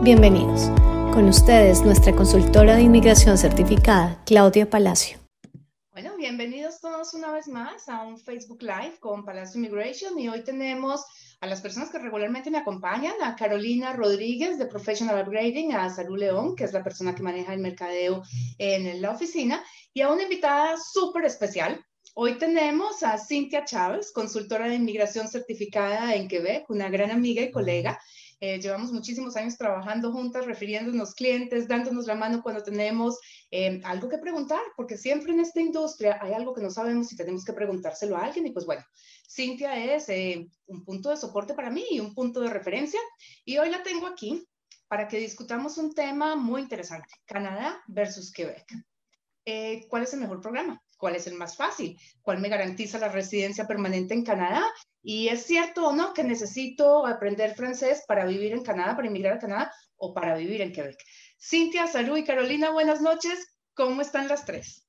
Bienvenidos. Con ustedes, nuestra consultora de inmigración certificada, Claudia Palacio. Bueno, bienvenidos todos una vez más a un Facebook Live con Palacio Immigration y hoy tenemos a las personas que regularmente me acompañan, a Carolina Rodríguez de Professional Upgrading, a Salud León, que es la persona que maneja el mercadeo en la oficina, y a una invitada súper especial. Hoy tenemos a Cintia Chávez, consultora de inmigración certificada en Quebec, una gran amiga y colega. Eh, llevamos muchísimos años trabajando juntas, refiriéndonos clientes, dándonos la mano cuando tenemos eh, algo que preguntar, porque siempre en esta industria hay algo que no sabemos y tenemos que preguntárselo a alguien. Y pues bueno, Cintia es eh, un punto de soporte para mí y un punto de referencia. Y hoy la tengo aquí para que discutamos un tema muy interesante, Canadá versus Quebec. ¿Cuál es el mejor programa? ¿Cuál es el más fácil? ¿Cuál me garantiza la residencia permanente en Canadá? Y es cierto o no que necesito aprender francés para vivir en Canadá, para emigrar a Canadá o para vivir en Quebec. Cintia, Salud y Carolina, buenas noches. ¿Cómo están las tres?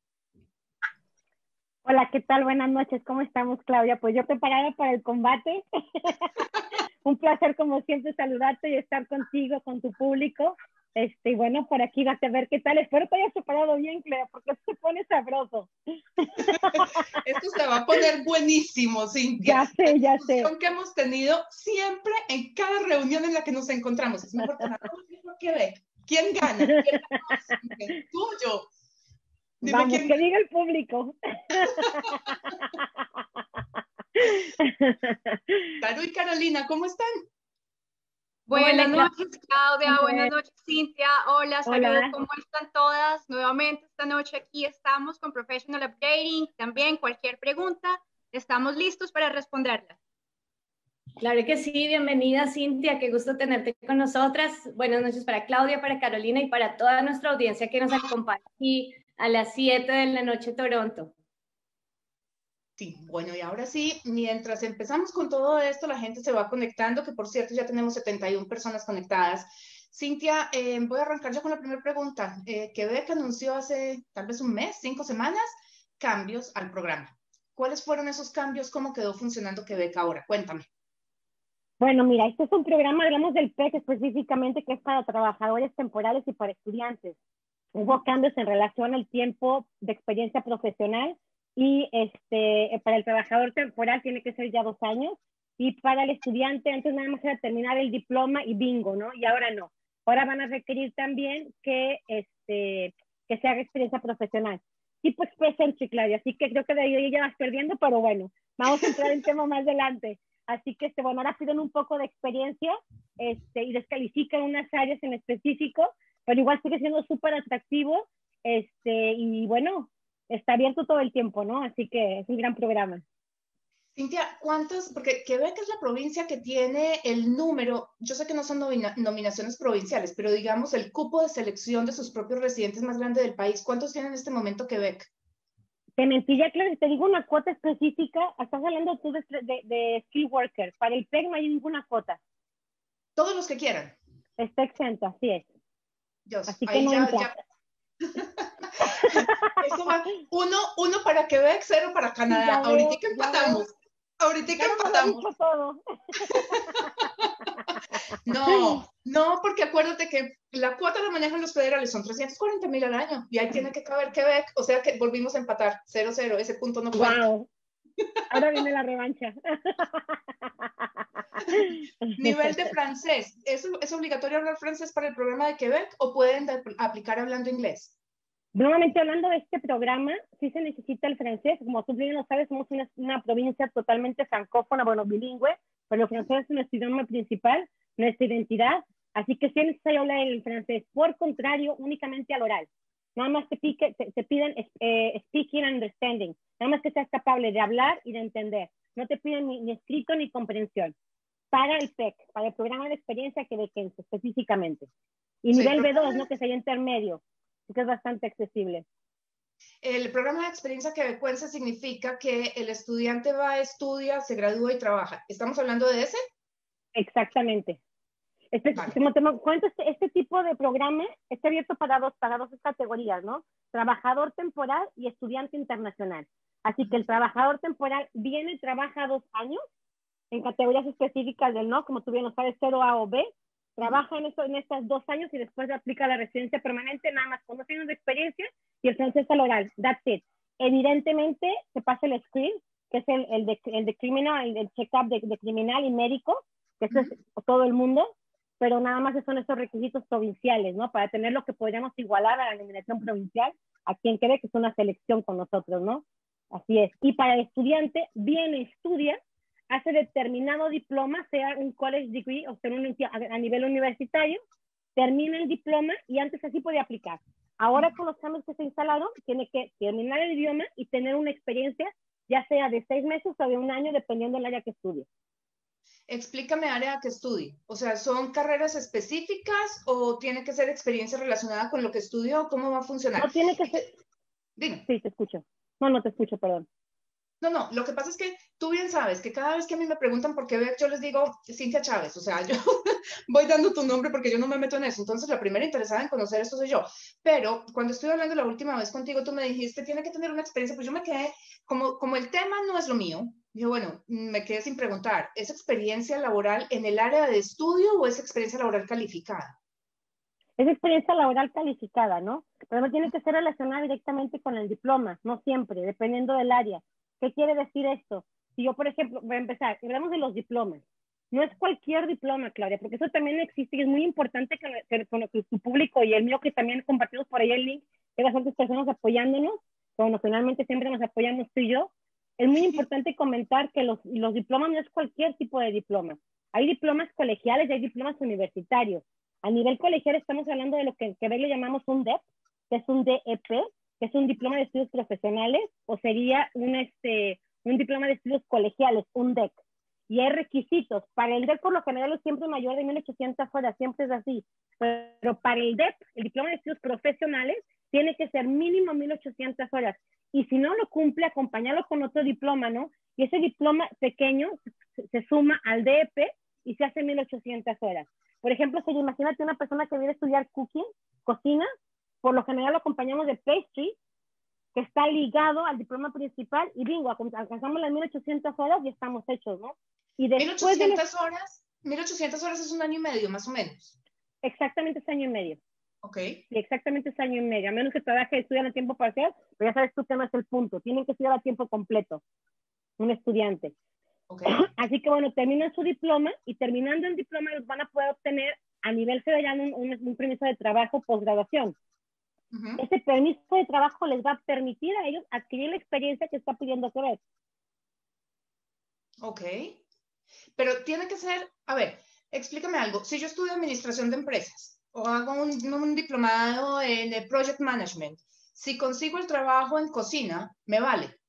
Hola, ¿qué tal? Buenas noches. ¿Cómo estamos, Claudia? Pues yo preparada para el combate. Un placer, como siempre, saludarte y estar contigo, con tu público. Este, y bueno, por aquí vas a ver qué tal. Espero que hayas preparado bien, Clea, porque se pone sabroso. Esto se va a poner buenísimo, Cintia. Ya sé, ya sé. que hemos tenido siempre en cada reunión en la que nos encontramos. Es mejor que ve. ¿Quién gana? ¿Quién gana? ¿Tú o yo? Dime Vamos, quién... que diga el público. Caru y Carolina, ¿cómo están? Buenas noches, Claudia. Buenas noches, Cintia. Hola, saludos. ¿Cómo están todas? Nuevamente esta noche aquí estamos con Professional Upgrading. También cualquier pregunta, estamos listos para responderla. Claro que sí, bienvenida Cintia, qué gusto tenerte con nosotras. Buenas noches para Claudia, para Carolina y para toda nuestra audiencia que nos acompaña aquí a las 7 de la noche Toronto. Sí, bueno, y ahora sí, mientras empezamos con todo esto, la gente se va conectando, que por cierto ya tenemos 71 personas conectadas. Cintia, eh, voy a arrancar yo con la primera pregunta. Eh, Quebec anunció hace tal vez un mes, cinco semanas, cambios al programa. ¿Cuáles fueron esos cambios? ¿Cómo quedó funcionando Quebec ahora? Cuéntame. Bueno, mira, este es un programa, hablamos del PEC específicamente, que es para trabajadores temporales y para estudiantes. Hubo cambios en relación al tiempo de experiencia profesional y este, para el trabajador temporal tiene que ser ya dos años y para el estudiante antes nada más era terminar el diploma y bingo, ¿no? Y ahora no. Ahora van a requerir también que, este, que se haga experiencia profesional. Tipo Express Entry, Claudia, así que creo que de ahí ya vas perdiendo, pero bueno, vamos a entrar en tema más adelante. Así que, este, bueno, ahora piden un poco de experiencia este, y descalifican unas áreas en específico, pero igual sigue siendo súper atractivo. Este, y bueno, está abierto todo el tiempo, ¿no? Así que es un gran programa. Cintia, ¿cuántos? Porque Quebec es la provincia que tiene el número, yo sé que no son nominaciones provinciales, pero digamos el cupo de selección de sus propios residentes más grande del país. ¿Cuántos tiene en este momento Quebec? Te mentira, claro, te digo una cuota específica, estás hablando tú de, de, skill worker. Para el PEC no hay ninguna cuota. Todos los que quieran. Está exento, así es. Dios, así que no ya, Eso va uno, uno para Quebec, cero para Canadá. Ahorita que empatamos. Ahorita que empatamos. No, no, porque acuérdate que la cuota la manejan los federales, son 340 mil al año y ahí tiene que caber Quebec, o sea que volvimos a empatar, 0-0, ese punto no cuenta. Wow. Ahora viene la revancha. Nivel de francés, ¿Es, ¿es obligatorio hablar francés para el programa de Quebec o pueden aplicar hablando inglés? Nuevamente hablando de este programa, sí se necesita el francés. Como tú bien lo sabes, somos una, provincia totalmente francófona, bueno, bilingüe, pero el francés es nuestro idioma principal, nuestra identidad. Así que sí es necesario hablar el francés. Por contrario, únicamente al oral. Nada más te, pique, te, piden eh, speaking and understanding. Nada más que seas capaz de hablar y de entender. No te piden ni, escrito ni comprensión. Para el PEC, para el programa de experiencia que quebequense específicamente. Y nivel B2, ¿no? Que sería intermedio que es bastante accesible. El programa de experiencia quebecuense significa que el estudiante va, estudia, se gradúa y trabaja. ¿Estamos hablando de ese? Exactamente. Este, Como te cuento, este, este, tipo de programa está abierto para dos, para dos categorías, ¿no? Trabajador temporal y estudiante internacional. Así que el trabajador temporal viene y trabaja dos años en categorías específicas del no, como tú bien lo sabes, 0A o B, trabaja en, esto, en estos dos años y después aplica la residencia permanente, nada más con dos años de experiencia y el francés al oral. That's it. Evidentemente, se pasa el screen, que es el, el, de, el de criminal, el, check-up de, de, criminal y médico, que eso es todo el mundo, pero nada más son estos requisitos provinciales, ¿no? Para tener lo que podríamos igualar a la eliminación provincial, a quien cree que es una selección con nosotros, ¿no? Así es. Y para el estudiante, viene, estudia, hace determinado diploma, sea un college degree o sea un, a nivel universitario, termina el diploma y antes así podía aplicar. Ahora con los cambios que se instalaron, tiene que terminar el idioma y tener una experiencia, ya sea de seis meses o de un año, dependiendo del área que estudie. Explícame área que estudie. O sea, ¿son carreras específicas o tiene que ser experiencia relacionada con lo que estudió? ¿Cómo va a funcionar? No tiene que ser. Dime. Sí, te escucho. No, no te escucho, perdón. No, no, lo que pasa es que tú bien sabes que cada vez que a mí me preguntan por qué yo les digo Cintia Chávez, o sea, yo voy dando tu nombre porque yo no me meto en eso, entonces la primera interesada en conocer esto soy yo, pero cuando estuve hablando la última vez contigo, tú me dijiste, tiene que tener una experiencia, pues yo me quedé, como, como el tema no es lo mío, yo bueno, me quedé sin preguntar, ¿es experiencia laboral en el área de estudio o es experiencia laboral calificada? Es experiencia laboral calificada, ¿no? Pero no tiene que ser relacionada directamente con el diploma, no siempre, dependiendo del área. ¿Qué quiere decir esto? Si yo, por ejemplo, voy a empezar, hablamos de los diplomas. No es cualquier diploma, Claudia, porque eso también existe y es muy importante que, que, tu público y el mío, que también compartimos por ahí el link, que las otras personas apoyándonos, como finalmente siempre nos apoyamos tú y yo, es muy importante comentar que los, los diplomas no es cualquier tipo de diploma. Hay diplomas colegiales y hay diplomas universitarios. A nivel colegial estamos hablando de lo que en Quebec le llamamos un DEP, que es un DEP, que es un diploma de estudios profesionales, o sería un, este, un diploma de estudios colegiales, un DEC. Y hay requisitos. Para el DEC, por lo general, es siempre mayor de 1.800 horas, siempre es así. Pero para el DEP, el diploma de estudios profesionales, tiene que ser mínimo 1.800 horas. Y si no lo cumple, acompañarlo con otro diploma, ¿no? Y ese diploma pequeño se, suma al DEP y se hace 1.800 horas. Por ejemplo, si imagínate una persona que viene a estudiar cooking, cocina, por lo general lo acompañamos de pastry, que está ligado al diploma principal y bingo, alcanzamos las 1800 horas y estamos hechos, ¿no? Y después 1800 horas, 1800 horas es un año y medio, más o menos. Exactamente es año y medio. Ok. Sí, exactamente es año y medio, a menos que trabaje y estudien a tiempo parcial, pero ya sabes tú que no es el punto, tienen que estudiar a tiempo completo, un estudiante. Okay. Así que bueno, terminan su diploma y terminando el diploma los van a poder obtener a nivel federal un, un, un permiso de trabajo posgraduación. Ese permiso de trabajo les va a permitir a ellos adquirir la experiencia que está pidiendo Quebec. Ok. Pero tiene que ser, a ver, explícame algo. Si yo estudio administración de empresas o hago un, un diplomado en project management, si consigo el trabajo en cocina, me vale.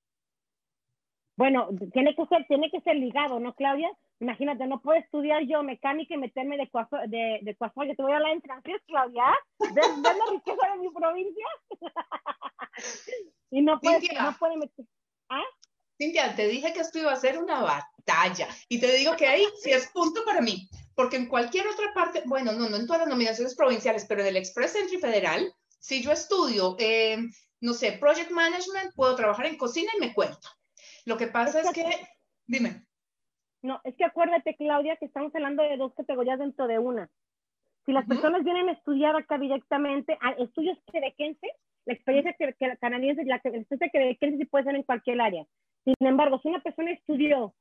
Bueno, tiene que ser, tiene que ser ligado, ¿no, Claudia? Imagínate, no puedo estudiar yo mecánica y meterme de coafo, de, de Yo te voy a hablar en francés, Claudia. ¿Ves, la riqueza de mi provincia? y no puede, no puede meter. ¿Ah? Cintia, te dije que esto iba a ser una batalla. Y te digo que ahí sí es punto para mí. Porque en cualquier otra parte, bueno, no, no en todas las nominaciones provinciales, pero en el Express Entry Federal, si yo estudio, eh, no sé, Project Management, puedo trabajar en cocina y me cuento. Lo que pasa es que, dime. No, es que acuérdate, Claudia, que estamos hablando de dos categorías dentro de una. Si las personas vienen a estudiar acá directamente, a estudios quebequenses, la experiencia que, que canadiense, la, experiencia quebequense sí puede ser en cualquier área. Sin embargo, si una persona estudió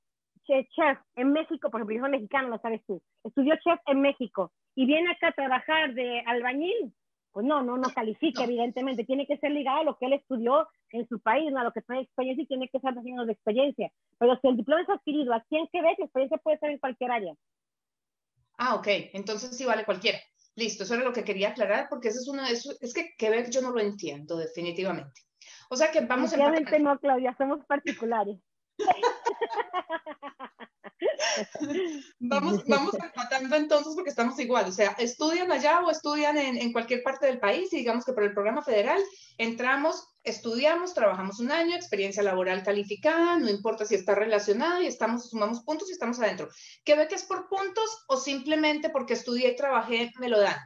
chef en México, por ejemplo, yo soy mexicano, lo sabes tú, estudió chef en México y viene acá a trabajar de albañil, pues no, no, no califica, evidentemente. Tiene que ser ligado a lo que él estudió en su país, ¿no? a lo que tiene experiencia y tiene que estar haciendo de experiencia. Pero si el diploma es adquirido aquí en Quebec, la experiencia puede estar en cualquier área. Ah, ok. Entonces sí vale cualquiera. Listo, eso era lo que quería aclarar, porque eso es una es, es que Quebec yo no lo entiendo, definitivamente. O sea que vamos a no, Claudia, somos particulares. vamos, vamos empatando entonces porque estamos igual, o sea, estudian allá o estudian en, en, cualquier parte del país y digamos que por el programa federal entramos, estudiamos, trabajamos un año, experiencia laboral calificada, no importa si está relacionada y estamos, sumamos puntos y estamos adentro. ¿Qué ve que es por puntos o simplemente porque estudié y trabajé me lo dan?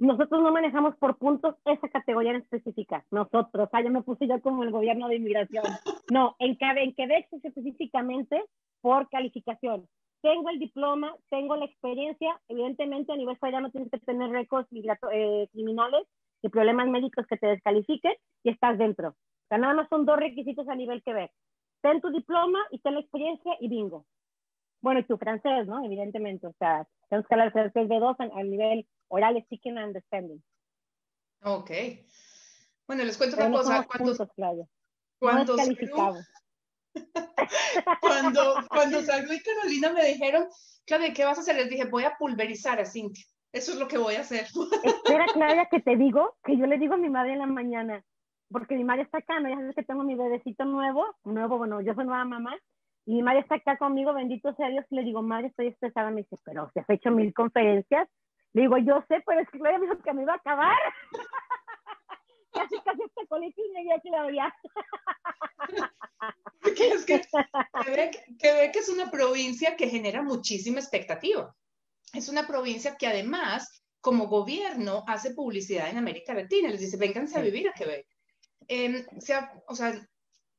Nosotros no manejamos por puntos esa categoría en específica. Nosotros, ah, ya me puse yo como el gobierno de inmigración. No, en, en Quebec es específicamente por calificación. tengo el diploma, tengo la experiencia, evidentemente a nivel federal no tienes que tener récords eh, criminales y problemas médicos que te descalifiquen y estás dentro. O nada más son dos requisitos a nivel Quebec. Ten tu diploma y ten la experiencia y bingo. Bueno, y tu francés, ¿no? Evidentemente, o sea, tenemos que hablar francés de dos a, nivel oral, speaking and understanding. Ok. Bueno, les cuento una cosa. Cuando, cuando, no cuando, cuando salgo y Carolina me dijeron, Claudia, ¿qué vas a hacer? Les dije, voy a pulverizar a Cintia. Eso es lo que voy a hacer. Espera, Claudia, que te digo, que yo le digo a mi madre en la mañana, porque mi madre está acá, ¿no? Ya sabes que tengo mi bebecito nuevo, nuevo, bueno, yo soy nueva mamá, y mi madre está acá conmigo, bendito sea Dios, y le digo, madre, estoy estresada, me dice, pero se has hecho mil conferencias. Le digo, yo sé, pero es que me dijo que me iba a acabar. casi, casi hasta colegio y llegué a Claudia. que es que Quebec, es una provincia que genera muchísima expectativa. Es una provincia que además, como gobierno, hace publicidad en América Latina. Les dice, vénganse a vivir a Quebec. Em, o sea,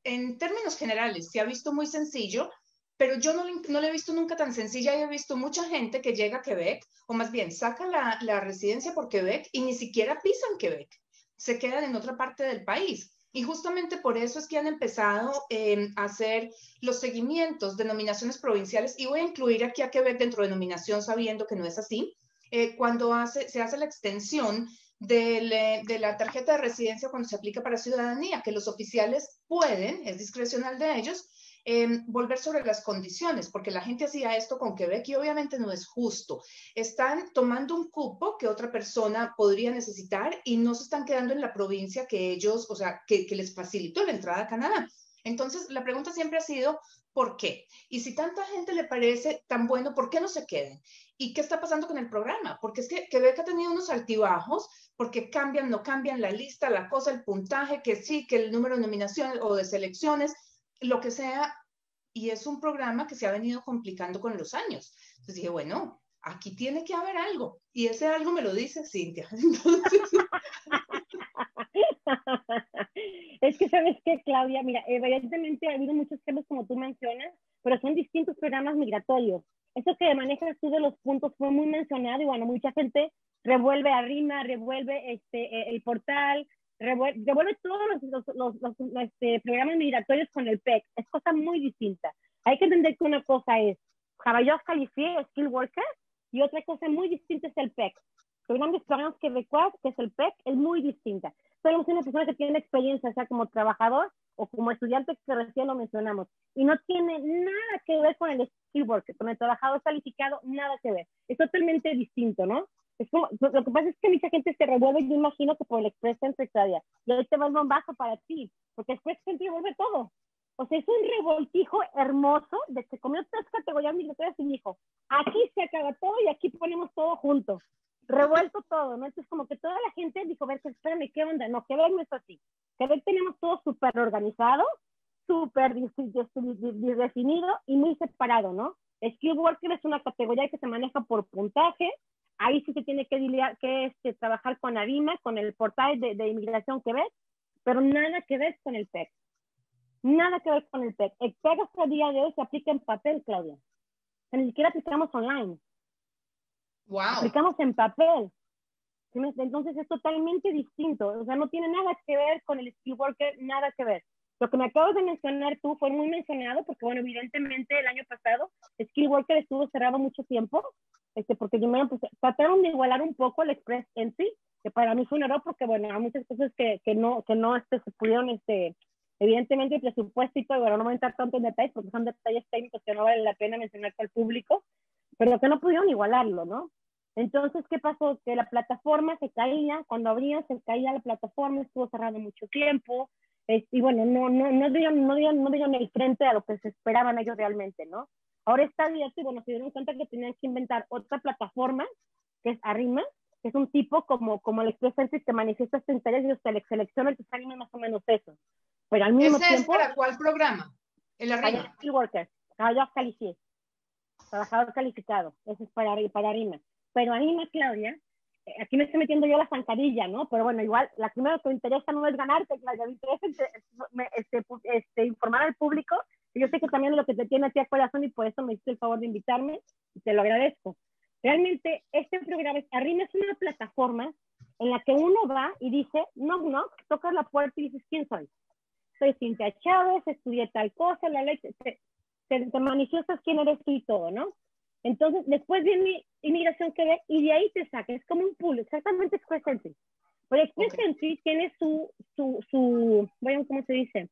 en términos generales, se ha visto muy sencillo, pero yo no, no he visto nunca tan sencilla. He visto mucha gente que llega a Quebec, o más bien saca la, la residencia por Quebec y ni siquiera pisan Quebec. Se quedan en otra parte del país. Y justamente por eso es que han empezado em, a hacer los seguimientos de nominaciones provinciales y voy a incluir aquí a Quebec dentro de nominación sabiendo que no es así. Eh, cuando hace, se hace la extensión de, de, la tarjeta de residencia cuando se aplica para ciudadanía, que los oficiales pueden, es discrecional de ellos, Em, volver sobre las condiciones, porque la gente hacía esto con Quebec y obviamente no es justo. Están tomando un cupo que otra persona podría necesitar y no se están quedando en la provincia que ellos, o sea, que, que les facilitó la entrada a Canadá. Entonces, la pregunta siempre ha sido, ¿por qué? Y si tanta gente le parece tan bueno, ¿por qué no se queden? ¿Y qué está pasando con el programa? Porque es que Quebec ha tenido unos altibajos, porque cambian, no cambian la lista, la cosa, el puntaje, que sí, que el número de nominaciones o de selecciones, lo que sea, y es un programa que se ha venido complicando con los años. Entonces dije, bueno, aquí tiene que haber algo, y ese algo me lo dice Cintia. es que sabes qué, Claudia, mira, evidentemente ha habido muchos temas como tú mencionas, pero son distintos programas migratorios. Eso que manejas tú de los puntos fue muy mencionado y bueno, mucha gente revuelve a Rima, revuelve este, e, el portal, revuelve, todos los, los, los, este, programas migratorios con el PEC. Es cosa muy distinta. Hay que entender que una cosa es Caballos Califié, Skill Worker, y otra cosa muy distinta es el PEC. Grandes programas que recuerdas, que es el PEC, es muy distinta. Solo es una persona que tiene experiencia, sea como trabajador o como estudiante, que recién lo mencionamos. Y no tiene nada que ver con el skill worker, con el trabajador calificado, nada que ver. Es totalmente distinto, ¿no? lo que pasa es que mucha gente se revuelve, yo imagino que por el Express Entry todavía. Y ahí te va el bombazo para ti, porque Express Entry revuelve todo. O sea, es un revoltijo hermoso de que comió tres categorías migratorias y dijo, aquí se acaba todo y aquí ponemos todo junto. Revuelto todo, ¿no? Entonces, como que toda la gente dijo, a ver, espérame, ¿qué onda? No, que ver no es así. Que ver tenemos todo súper organizado, súper definido y muy separado, ¿no? Skill Worker es una categoría que se maneja por puntaje, ahí sí se tiene que, que este, trabajar con ARIMA, con el portal de, de inmigración Quebec, pero nada que ver con el PEC. Nada que ver con el PEC. El PEC hasta el día de hoy se aplica en papel, Claudia. ni siquiera aplicamos online. Wow. Aplicamos en papel. Entonces es totalmente distinto. O sea, no tiene nada que ver con el skill worker, nada que ver. Lo que me acabas de mencionar tú fue muy mencionado porque, bueno, evidentemente el año pasado Skill Worker estuvo cerrado mucho tiempo este, porque primero pues, trataron de igualar un poco el Express en sí, que para mí fue un error porque, bueno, hay muchas cosas que, que no, que no este, se pudieron, este, evidentemente el presupuesto y todo, bueno, no voy a entrar tanto en detalles porque son detalles técnicos que no vale la pena mencionar al público, pero que no pudieron igualarlo, ¿no? Entonces, ¿qué pasó? Que la plataforma se caía, cuando abría se caía la plataforma, estuvo cerrado mucho tiempo, y bueno, no, no, no, dieron, no, dieron, no dieron el frente a lo que se esperaban ellos realmente, ¿no? Ahora está abierto y bueno, se dieron cuenta que tenían que inventar otra plataforma, que es Arrima, que es un tipo como, como el Express Entry que manifiesta este interés y usted selecciona el que Arrima más o menos eso. Pero al mismo ¿Ese es para cuál programa? El Arrima. Worker, trabajador calificado. Trabajador calificado. Eso es para, para Arrima. Pero Arrima, Claudia, eh, aquí me estoy metiendo yo la zancadilla, ¿no? Pero bueno, igual, la primera que me interesa no es ganarte, la que me interesa este, este, informar al público Yo sé que también lo que te tiene a ti a corazón y por eso me hiciste el favor de invitarme y te lo agradezco. Realmente este programa, es una plataforma en la que uno va y dice, knock knock, tocas la puerta y dices, ¿quién soy? Soy Cintia Chávez, estudié tal cosa, la ley, te, te, manifiestas quién eres tú y todo, ¿no? Entonces, después viene Inmigración que ve y de ahí te saca, es como un pool, exactamente Express Entry. Pero Express Entry tiene su, su, su, bueno, ¿cómo se dice?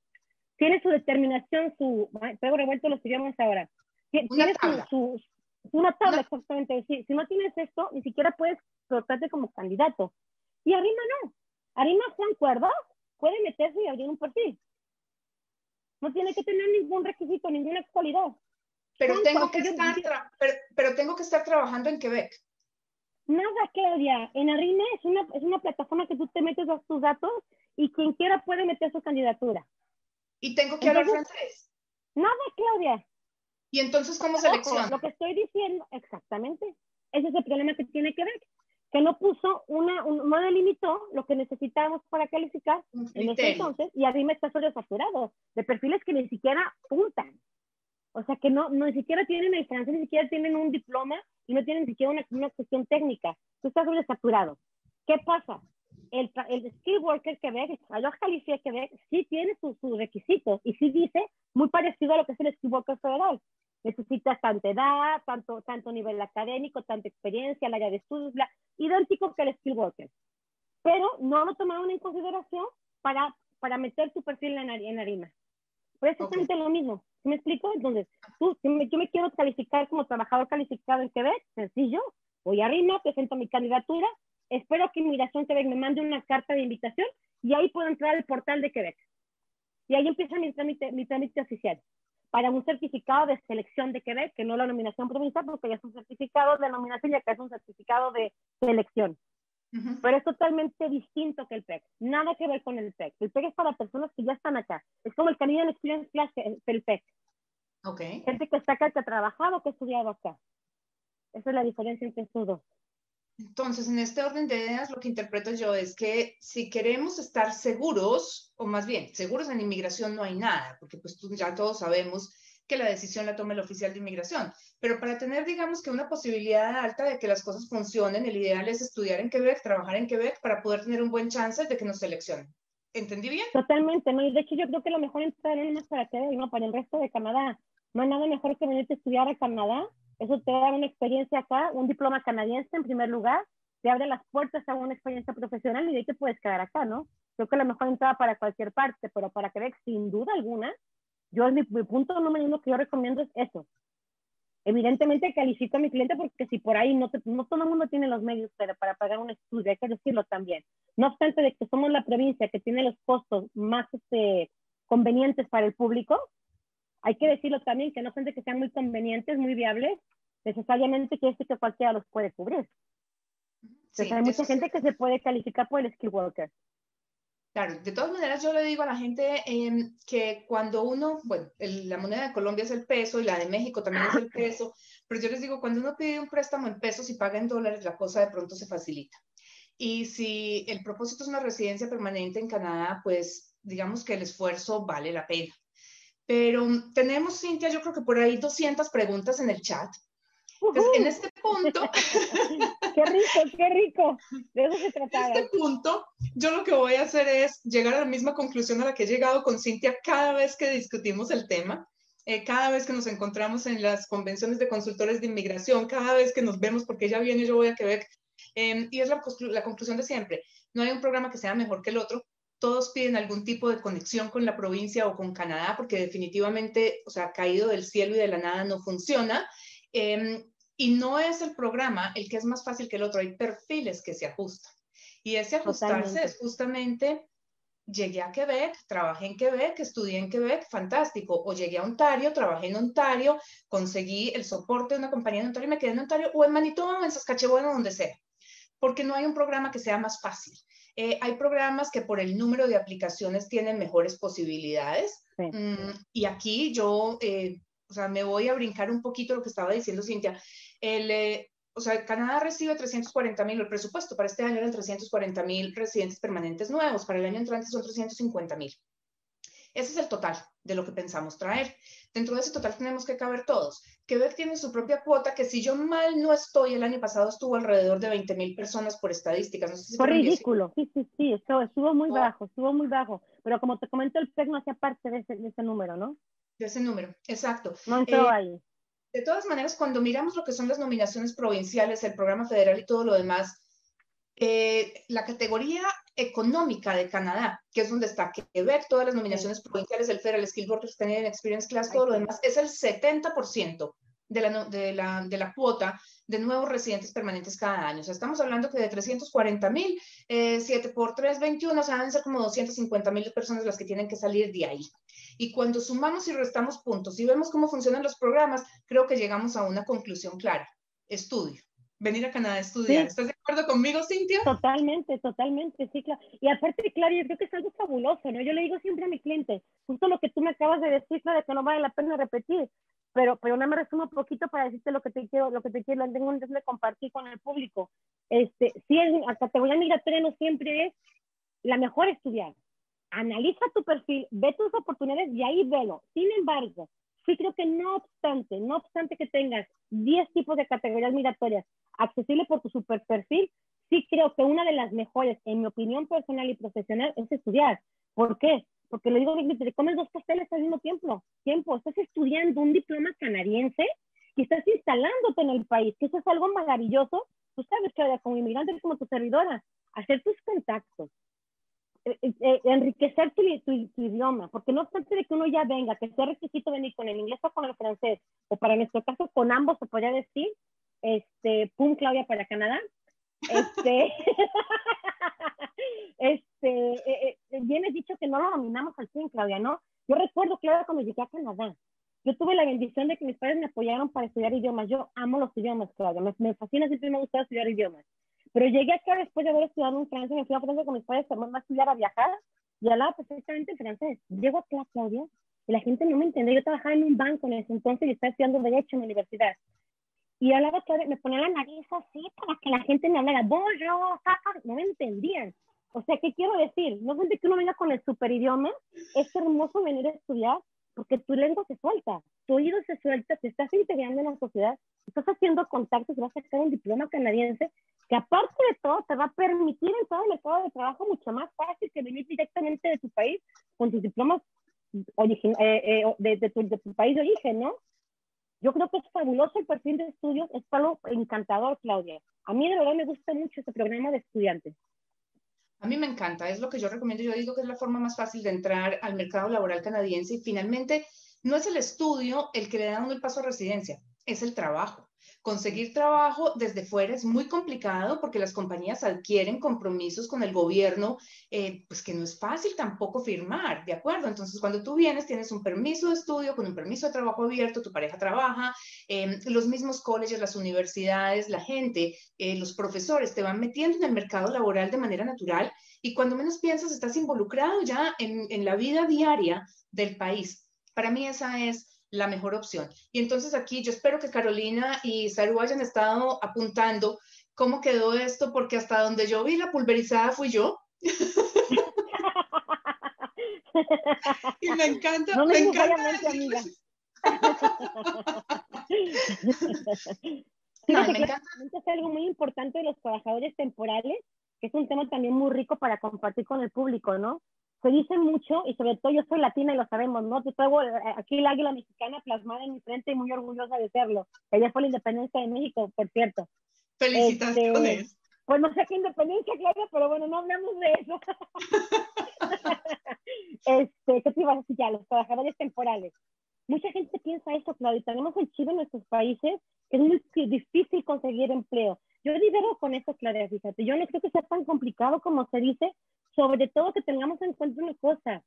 Tiene su determinación, su, traigo revuelto los idiomas ahora. Tiene su, una tabla, exactamente. Si, si, no tienes esto, ni siquiera puedes colocarte como candidato. Y Arrima no. Arrima Juan Cuerda puede meterse y abrir un perfil. No tiene que tener ningún requisito, ninguna cualidad. Pero tengo, que estar pero, tengo que estar trabajando en Quebec. Nada, Claudia. En Arrima es una, es una plataforma que tú te metes a tus datos y quien quiera puede meter su candidatura. ¿Y tengo que hablar francés? Nada, Claudia. ¿Y entonces cómo selecciona? Lo que estoy diciendo, exactamente. Ese es el problema que tiene que ver. Que no puso una, no delimitó lo que necesitábamos para calificar en ese entonces y arriba está sobresaturado de perfiles que ni siquiera puntan. O sea, que no, no ni siquiera tienen el francés, ni siquiera tienen un diploma y no tienen ni siquiera una, una cuestión técnica. Tú estás sobresaturado. ¿Qué pasa? El, el Skill Worker Quebec, el Califié Quebec, sí tiene sus, sus requisitos y sí dice muy parecido a lo que es el Skill Worker Federal necesitas tanta edad, tanto, tanto nivel académico, tanta experiencia, el área de estudios, bla, idéntico que el skill worker. Pero no lo tomaron en consideración para, para meter tu perfil en, en. Por eso es lo mismo. ¿Me explico? Entonces, tú, si me, yo me quiero calificar como trabajador calificado en Quebec, sencillo, voy a Arima, presento mi candidatura, espero que Inmigración Quebec me mande una carta de invitación y ahí puedo entrar al portal de Quebec. Y ahí empieza mi trámite, mi trámite oficial para un certificado de selección de Quebec, que no la nominación provincial, porque ya es un certificado de nominación y acá es un certificado de selección. Pero es totalmente distinto que el PEC. Nada que ver con el PEC. El PEC es para personas que ya están acá. Es como el Canadian Experience Class del PEC. Okay. Gente que está acá, que ha trabajado, que ha estudiado acá. Esa es la diferencia entre estos dos. Entonces, en este orden de ideas, lo que interpreto yo es que si queremos estar seguros, o más bien, seguros en inmigración no hay nada, porque pues ya todos sabemos que la decisión la toma el oficial de inmigración, pero para tener, digamos que una posibilidad alta de que las cosas funcionen, el ideal es estudiar en Quebec, trabajar en Quebec para poder tener un buen chance de que nos seleccionen. ¿Entendí bien? Totalmente, no, y de hecho yo creo que lo mejor entrar no más para Quebec, no para el resto de Canadá. No hay nada mejor que venirte a estudiar a Canadá eso te da una experiencia acá, un diploma canadiense en primer lugar, te abre las puertas a una experiencia profesional y de ahí te puedes quedar acá, ¿no? Creo que la mejor entrada para cualquier parte, pero para Quebec, sin duda alguna, yo mi, mi punto número uno que yo recomiendo es eso. Evidentemente califico a mi cliente porque si por ahí no, no todo el mundo tiene los medios para, para pagar un estudio, hay que decirlo también. No obstante de que somos la provincia que tiene los costos más este, convenientes para el público, hay que decirlo también que no son de que sean muy convenientes, muy viables, necesariamente quiere decir que cualquiera los puede cubrir. hay mucha gente que se puede calificar por el skill worker. Claro, de todas maneras yo le digo a la gente em, que cuando uno, bueno, la moneda de Colombia es el peso y la de México también es el peso, pero yo les digo, cuando uno pide un préstamo en pesos y paga en dólares, la cosa de pronto se facilita. Y si el propósito es una residencia permanente en Canadá, pues digamos que el esfuerzo vale la pena. Pero tenemos, Cintia, yo creo que por ahí 200 preguntas en el chat. Entonces, en este punto... ¡Qué rico, qué rico! De eso se trataba. En este punto, yo lo que voy a hacer es llegar a la misma conclusión a la que he llegado con Cintia cada vez que discutimos el tema. Eh, cada vez que nos encontramos en las convenciones de consultores de inmigración, cada vez que nos vemos, porque ella viene, yo voy a Quebec, eh, y es la, la conclusión de siempre. No hay un programa que sea mejor que el otro, todos piden algún tipo de conexión con la provincia o con Canadá, porque definitivamente, o sea, caído del cielo y de la nada no funciona. Em, y no es el programa el que es más fácil que el otro, hay perfiles que se ajustan. Y ese ajustarse es justamente, llegué a Quebec, trabajé en Quebec, estudié en Quebec, fantástico. O llegué a Ontario, trabajé en Ontario, conseguí el soporte de una compañía en Ontario y me quedé en Ontario, o en Manitoba o en Saskatchewan, donde sea. Porque no hay un programa que sea más fácil. Eh, hay programas que por el número de aplicaciones tienen mejores posibilidades. Mm, y aquí yo, eh, o sea, me voy a brincar un poquito lo que estaba diciendo Cintia. El, eh, o sea, Canadá recibe 340 mil, el presupuesto para este año eran 340 mil residentes permanentes nuevos, para el año entrante son 350 mil. Ese es el total de lo que pensamos traer. Dentro de ese total tenemos que caber todos. Quebec tiene su propia cuota, que si yo mal no estoy, el año pasado estuvo alrededor de 20 mil personas por estadísticas. No sé si Fue ridículo, sí, sí, sí, estuvo, estuvo muy bajo, estuvo muy bajo. Pero como te comento, el PEC no hacía parte de ese, de ese número, ¿no? De ese número, exacto. No entró eh, ahí. De todas maneras, cuando miramos lo que son las nominaciones provinciales, el programa federal y todo lo demás, eh, la categoría económica de Canadá, que es donde está Quebec, todas las nominaciones provinciales, el Federal Skill Board, Canadian Experience Class, todo lo demás, es el 70% de la, de, la, de la cuota de nuevos residentes permanentes cada año. O sea, estamos hablando que de 340 mil, 7 eh, por 3, 21, o sea, van a ser como 250 mil personas las que tienen que salir de ahí. Y cuando sumamos y restamos puntos y vemos cómo funcionan los programas, creo que llegamos a una conclusión clara. Estudio venir a Canadá a estudiar. ¿Estás de acuerdo conmigo, Cintia? Totalmente, totalmente, sí, claro. Y aparte, claro, yo creo que es algo fabuloso, ¿no? Yo le digo siempre a mi cliente, justo lo que tú me acabas de decir, claro, que no vale la pena repetir, pero, pero nada me resumo un poquito para decirte lo que te quiero, lo que te quiero, tengo un de compartir con el público. Este, sí, la categoría migratoria no siempre es la mejor estudiar. Analiza tu perfil, ve tus oportunidades y ahí velo. Sin embargo, sí creo que no obstante, no obstante que tengas 10 tipos de categorías migratorias accesibles por tu super perfil, sí creo que una de las mejores, en mi opinión personal y profesional, es estudiar. ¿Por qué? Porque le digo, te comes dos pasteles al mismo tiempo. tiempo. Estás estudiando un diploma canadiense y estás instalándote en el país, que eso es algo maravilloso. Tú sabes que como inmigrante, como tu servidora, hacer tus contactos, eh, eh, eh, enriquecer tu, idioma, porque no obstante de que uno ya venga, que sea requisito venir con el inglés o con el francés, o para nuestro caso con ambos se podría decir, este, pum, Claudia para Canadá, este, este, bien es dicho que no lo dominamos al fin, Claudia, ¿no? Yo recuerdo, Claudia, cuando llegué a Canadá, yo tuve la bendición de que mis padres me apoyaron para estudiar idiomas, yo amo los idiomas, Claudia, me, me fascina, siempre me ha gustado estudiar idiomas, pero llegué acá después de haber estudiado en Francia, me fui a Francia con mis padres también a estudiar, a viajar, y hablaba perfectamente francés. Llego acá, Claudia, y la gente no me entendía. Yo trabajaba en un banco en ese entonces y estaba estudiando Derecho en la universidad. Y hablaba, Claudia, me ponía la nariz así para que la gente me hablara. Bonjour, no me entendían. O sea, ¿qué quiero decir? No de que uno venga con el super idioma, es hermoso venir a estudiar porque tu lengua se suelta, tu oído se suelta, te estás integrando en la sociedad, estás haciendo contactos vas a sacar un diploma canadiense que aparte de todo te va a permitir entrar al mercado de trabajo mucho más fácil que venir directamente de tu país con tus diplomas eh, eh, de, tu, de, tu, país de origen, ¿no? Yo creo que es fabuloso el perfil de estudios, es algo encantador, Claudia. A mí de verdad me gusta mucho este programa de estudiantes. A mí me encanta, es lo que yo recomiendo. Yo digo que es la forma más fácil de entrar al mercado laboral canadiense y finalmente no es el estudio el que le da el paso a residencia, es el trabajo. Conseguir trabajo desde fuera es muy complicado porque las compañías adquieren compromisos con el gobierno, eh, pues que no es fácil tampoco firmar, ¿de acuerdo? Entonces, cuando tú vienes, tienes un permiso de estudio con un permiso de trabajo abierto, tu pareja trabaja, em, los mismos colegios, las universidades, la gente, eh, los profesores te van metiendo en el mercado laboral de manera natural y cuando menos piensas, estás involucrado ya en la vida diaria del país. Para mí esa es la mejor opción. Y entonces aquí yo espero que Carolina y Saru hayan estado apuntando cómo quedó esto, porque hasta donde yo vi la pulverizada fui yo. y me encanta, no me encanta. Amiga. no, me encanta. Es algo muy importante de los trabajadores temporales, que es un tema también muy rico para compartir con el público, ¿no? Se dice mucho, y sobre todo yo soy latina y lo sabemos, ¿no? Yo traigo eh, aquí el águila mexicana plasmada en mi frente y muy orgullosa de serlo. Ella fue la independencia de México, por cierto. Felicitaciones. Este, pues no sé qué independencia, Claudia, pero bueno, no hablamos de eso. este, ¿Qué te iba a decir ya? Los trabajadores temporales. Mucha gente piensa eso, Claudia. Tenemos en Chile, en nuestros países, que es muy difícil conseguir empleo. Yo divergo con eso, Claudia, fíjate. Yo no creo que sea tan complicado como se dice, sobre todo que tengamos en cuenta una cosa.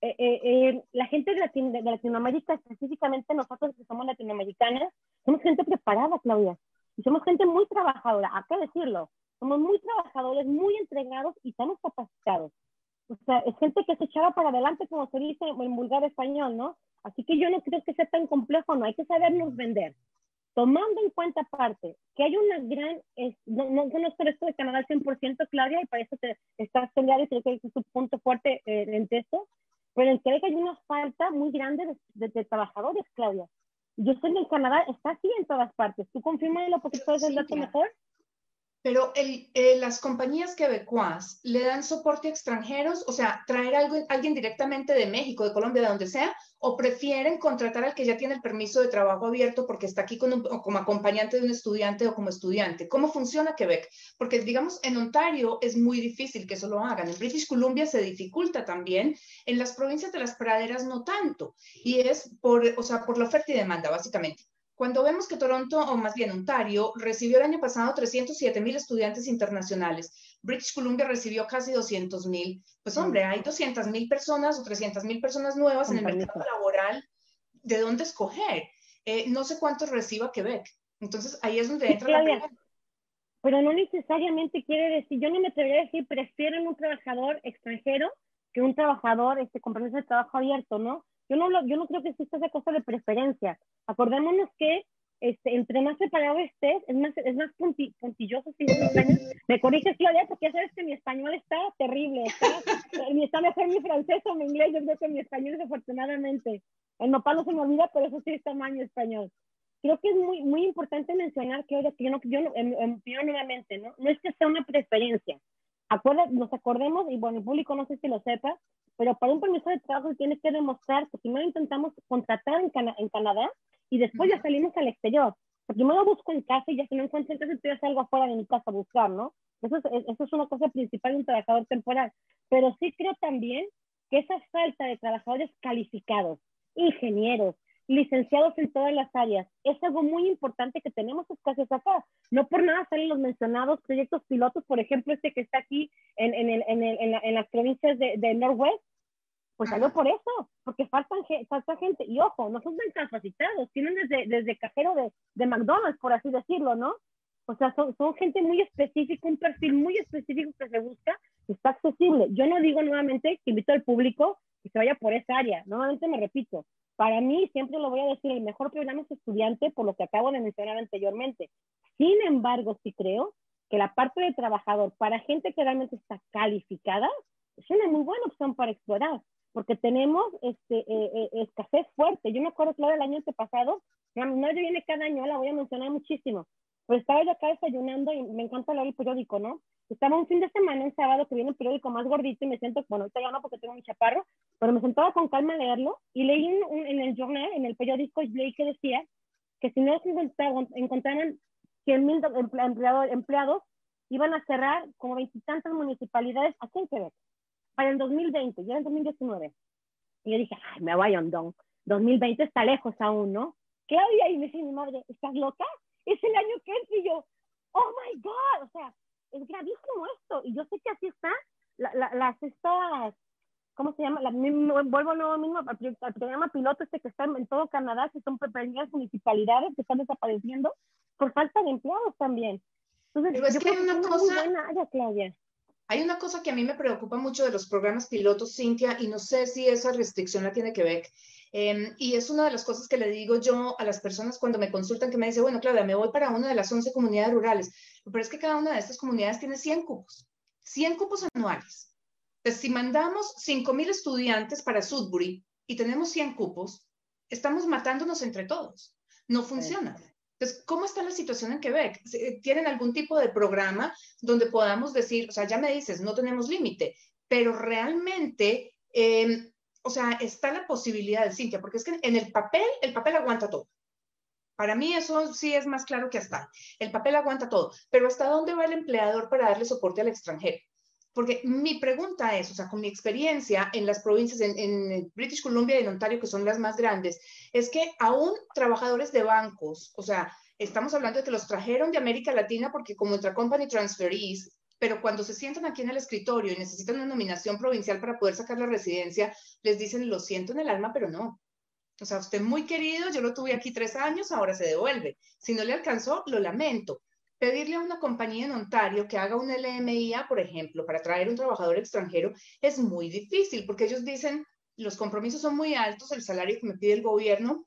Eh, eh, eh, la gente de, de, Latinoamérica, específicamente nosotros que somos latinoamericanas, somos gente preparada, Claudia. Y somos gente muy trabajadora, hay que decirlo. Somos muy trabajadores, muy entregados y estamos capacitados. O sea, es gente que se echaba para adelante, como se dice en vulgar español, ¿no? Así que yo no creo que sea tan complejo, no hay que sabernos vender tomando en cuenta aparte que hay una gran, no, no conozco esto de Canadá 100% Claudia y para eso te, estás peleada y creo que es tu punto fuerte eh, en esto, pero en Quebec hay una falta muy grande de, trabajadores, Claudia. Yo sé que en Canadá está así en todas partes. ¿Tú confirmas porque puedes el dato mejor? Pero el, eh, las compañías quebecuas le dan soporte a extranjeros, o sea, traer algo, alguien directamente de México, de Colombia, de donde sea, o prefieren contratar al que ya tiene el permiso de trabajo abierto porque está aquí como acompañante de un estudiante o como estudiante. ¿Cómo funciona Quebec? Porque, digamos, en Ontario es muy difícil que eso lo hagan. En British Columbia se dificulta también. En las provincias de las praderas no tanto. Y es por, o sea, por la oferta y demanda, básicamente. Cuando vemos que Toronto, o más bien Ontario, recibió el año pasado 307 mil estudiantes internacionales, British Columbia recibió casi 200 mil, pues hombre, hay 200 mil personas o 300 mil personas nuevas en el mercado laboral, ¿de dónde escoger? Eh, no sé cuántos reciba Quebec. Entonces ahí es donde entra la pregunta. Pero no necesariamente quiere decir, yo no me atrevería a decir, prefieren un trabajador extranjero que un trabajador este, con permiso de trabajo abierto, ¿no? Yo no, yo no creo que exista esa cosa de preferencia. Acordémonos que este, entre más preparado estés, es más, es más puntilloso. Si me corriges, Claudia, porque ya sabes que mi español está terrible. Está, está mejor mi francés o mi inglés. Yo creo que mi español, desafortunadamente. El nopal no se me olvida, pero eso sí está mal mi español. Creo que es muy, muy importante mencionar, Claudia, que yo no, yo no, en, en, nuevamente, ¿no? No es que sea una preferencia. Acuerda, nos acordemos, y bueno, el público no sé si lo sepa, pero para un permiso de trabajo tiene que demostrar que primero intentamos contratar en, en Canadá y después ya salimos al exterior. primero busco en casa y ya si no encuentro en casa, entonces salgo afuera de mi casa a buscar, ¿no? Eso es, eso es una cosa principal de un trabajador temporal. Pero sí creo también que esa falta de trabajadores calificados, ingenieros, licenciados en todas las áreas, es algo muy importante que tenemos escasos acá. No por nada salen los mencionados proyectos pilotos, por ejemplo, este que está aquí en, en, el, en, el, en, las provincias de, de pues salió por eso, porque faltan, falta gente. Y ojo, no son tan capacitados, tienen desde, desde cajero de, de McDonald's, por así decirlo, ¿no? O sea, son, son, gente muy específica, un perfil muy específico que se busca, que está accesible. Yo no digo nuevamente que invito al público que se vaya por esa área. Nuevamente me repito, para mí, siempre lo voy a decir, el mejor programa es estudiante, por lo que acabo de mencionar anteriormente. Sin embargo, sí creo que la parte de trabajador para gente que realmente está calificada es una muy buena opción para explorar, porque tenemos este, eh, eh, escasez fuerte. Yo me acuerdo, claro, el año pasado, mi madre viene cada año, la voy a mencionar muchísimo, pero estaba yo acá desayunando y me encanta leer el periódico, ¿no? Estaba un fin de semana, un sábado, que viene el periódico más gordito y me siento, bueno, ahorita ya no porque tengo mi chaparro, pero me sentaba con calma a leerlo y leí en el journal, en el periódico, leí que decía que si no encontraban 100 mil empleados, empleados, iban a cerrar como veintitantas municipalidades aquí en Quebec para el 2020, ya en 2019. Y yo dije, ay, me voy a Ondón. 2020 está lejos aún, ¿no? Claudia, y me dice mi madre, ¿estás loca? Es el año que es. Y yo, oh my God, o sea, es gravísimo esto. Y yo sé que así está, las estas, ¿cómo se llama? La, vuelvo nuevo mismo al, programa piloto este que está en todo Canadá, que son pequeñas municipalidades que están desapareciendo por falta de empleados también. Entonces, Pero es que hay una cosa, Claudia. Hay una cosa que a mí me preocupa mucho de los programas pilotos, Cintia, y no sé si esa restricción la tiene que ver. Em, y es una de las cosas que le digo yo a las personas cuando me consultan, que me dice, bueno, Claudia, me voy para una de las 11 comunidades rurales, pero es que cada una de estas comunidades tiene 100 cupos, 100 cupos anuales. Entonces, si mandamos 5.000 estudiantes para Sudbury y tenemos 100 cupos, estamos matándonos entre todos. No funciona. Entonces, ¿cómo está la situación en Quebec? ¿Tienen algún tipo de programa donde podamos decir, o sea, ya me dices, no tenemos límite, pero realmente eh, o sea, está la posibilidad de Cintia, porque es que en el papel, el papel aguanta todo. Para mí eso sí es más claro que hasta. El papel aguanta todo, pero ¿hasta dónde va el empleador para darle soporte al extranjero? Porque mi pregunta es, o sea, con mi experiencia en las provincias, en, British Columbia y en Ontario, que son las más grandes, es que aún trabajadores de bancos, o sea, estamos hablando de que los trajeron de América Latina porque como company transferees pero cuando se sientan aquí en el escritorio y necesitan una nominación provincial para poder sacar la residencia, les dicen, lo siento en el alma, pero no. O sea, usted muy querido, yo lo tuve aquí tres años, ahora se devuelve. Si no le alcanzó, lo lamento. Pedirle a una compañía en Ontario que haga un LMIA, por ejemplo, para traer un trabajador extranjero, es muy difícil porque ellos dicen, los compromisos son muy altos, el salario que me pide el gobierno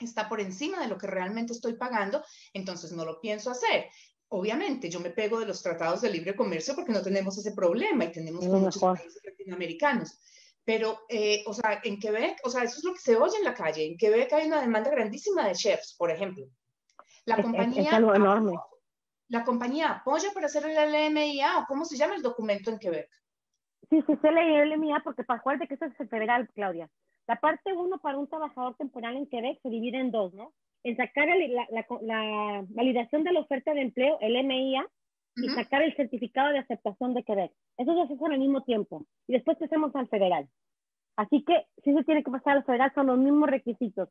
está por encima de lo que realmente estoy pagando, entonces no lo pienso hacer. Obviamente, yo me pego de los tratados de libre comercio porque no tenemos ese problema y tenemos muchos países latinoamericanos. Pero, eh, o sea, en Quebec, o sea, eso es lo que se oye en la calle. En Quebec hay una demanda grandísima de chefs, por ejemplo. La compañía, enorme. La compañía apoya para hacer el LMIA o cómo se llama el documento en Quebec. Sí, sí, se el LMIA porque para de que eso es federal, Claudia. La parte uno para un trabajador temporal en Quebec se divide en dos, ¿no? En sacar la, la, validación de la oferta de empleo, el MIA, y sacar el certificado de aceptación de Quebec. Dos se hacen al mismo tiempo. Y después pasamos al federal. Así que si se tiene que pasar al federal, son los mismos requisitos.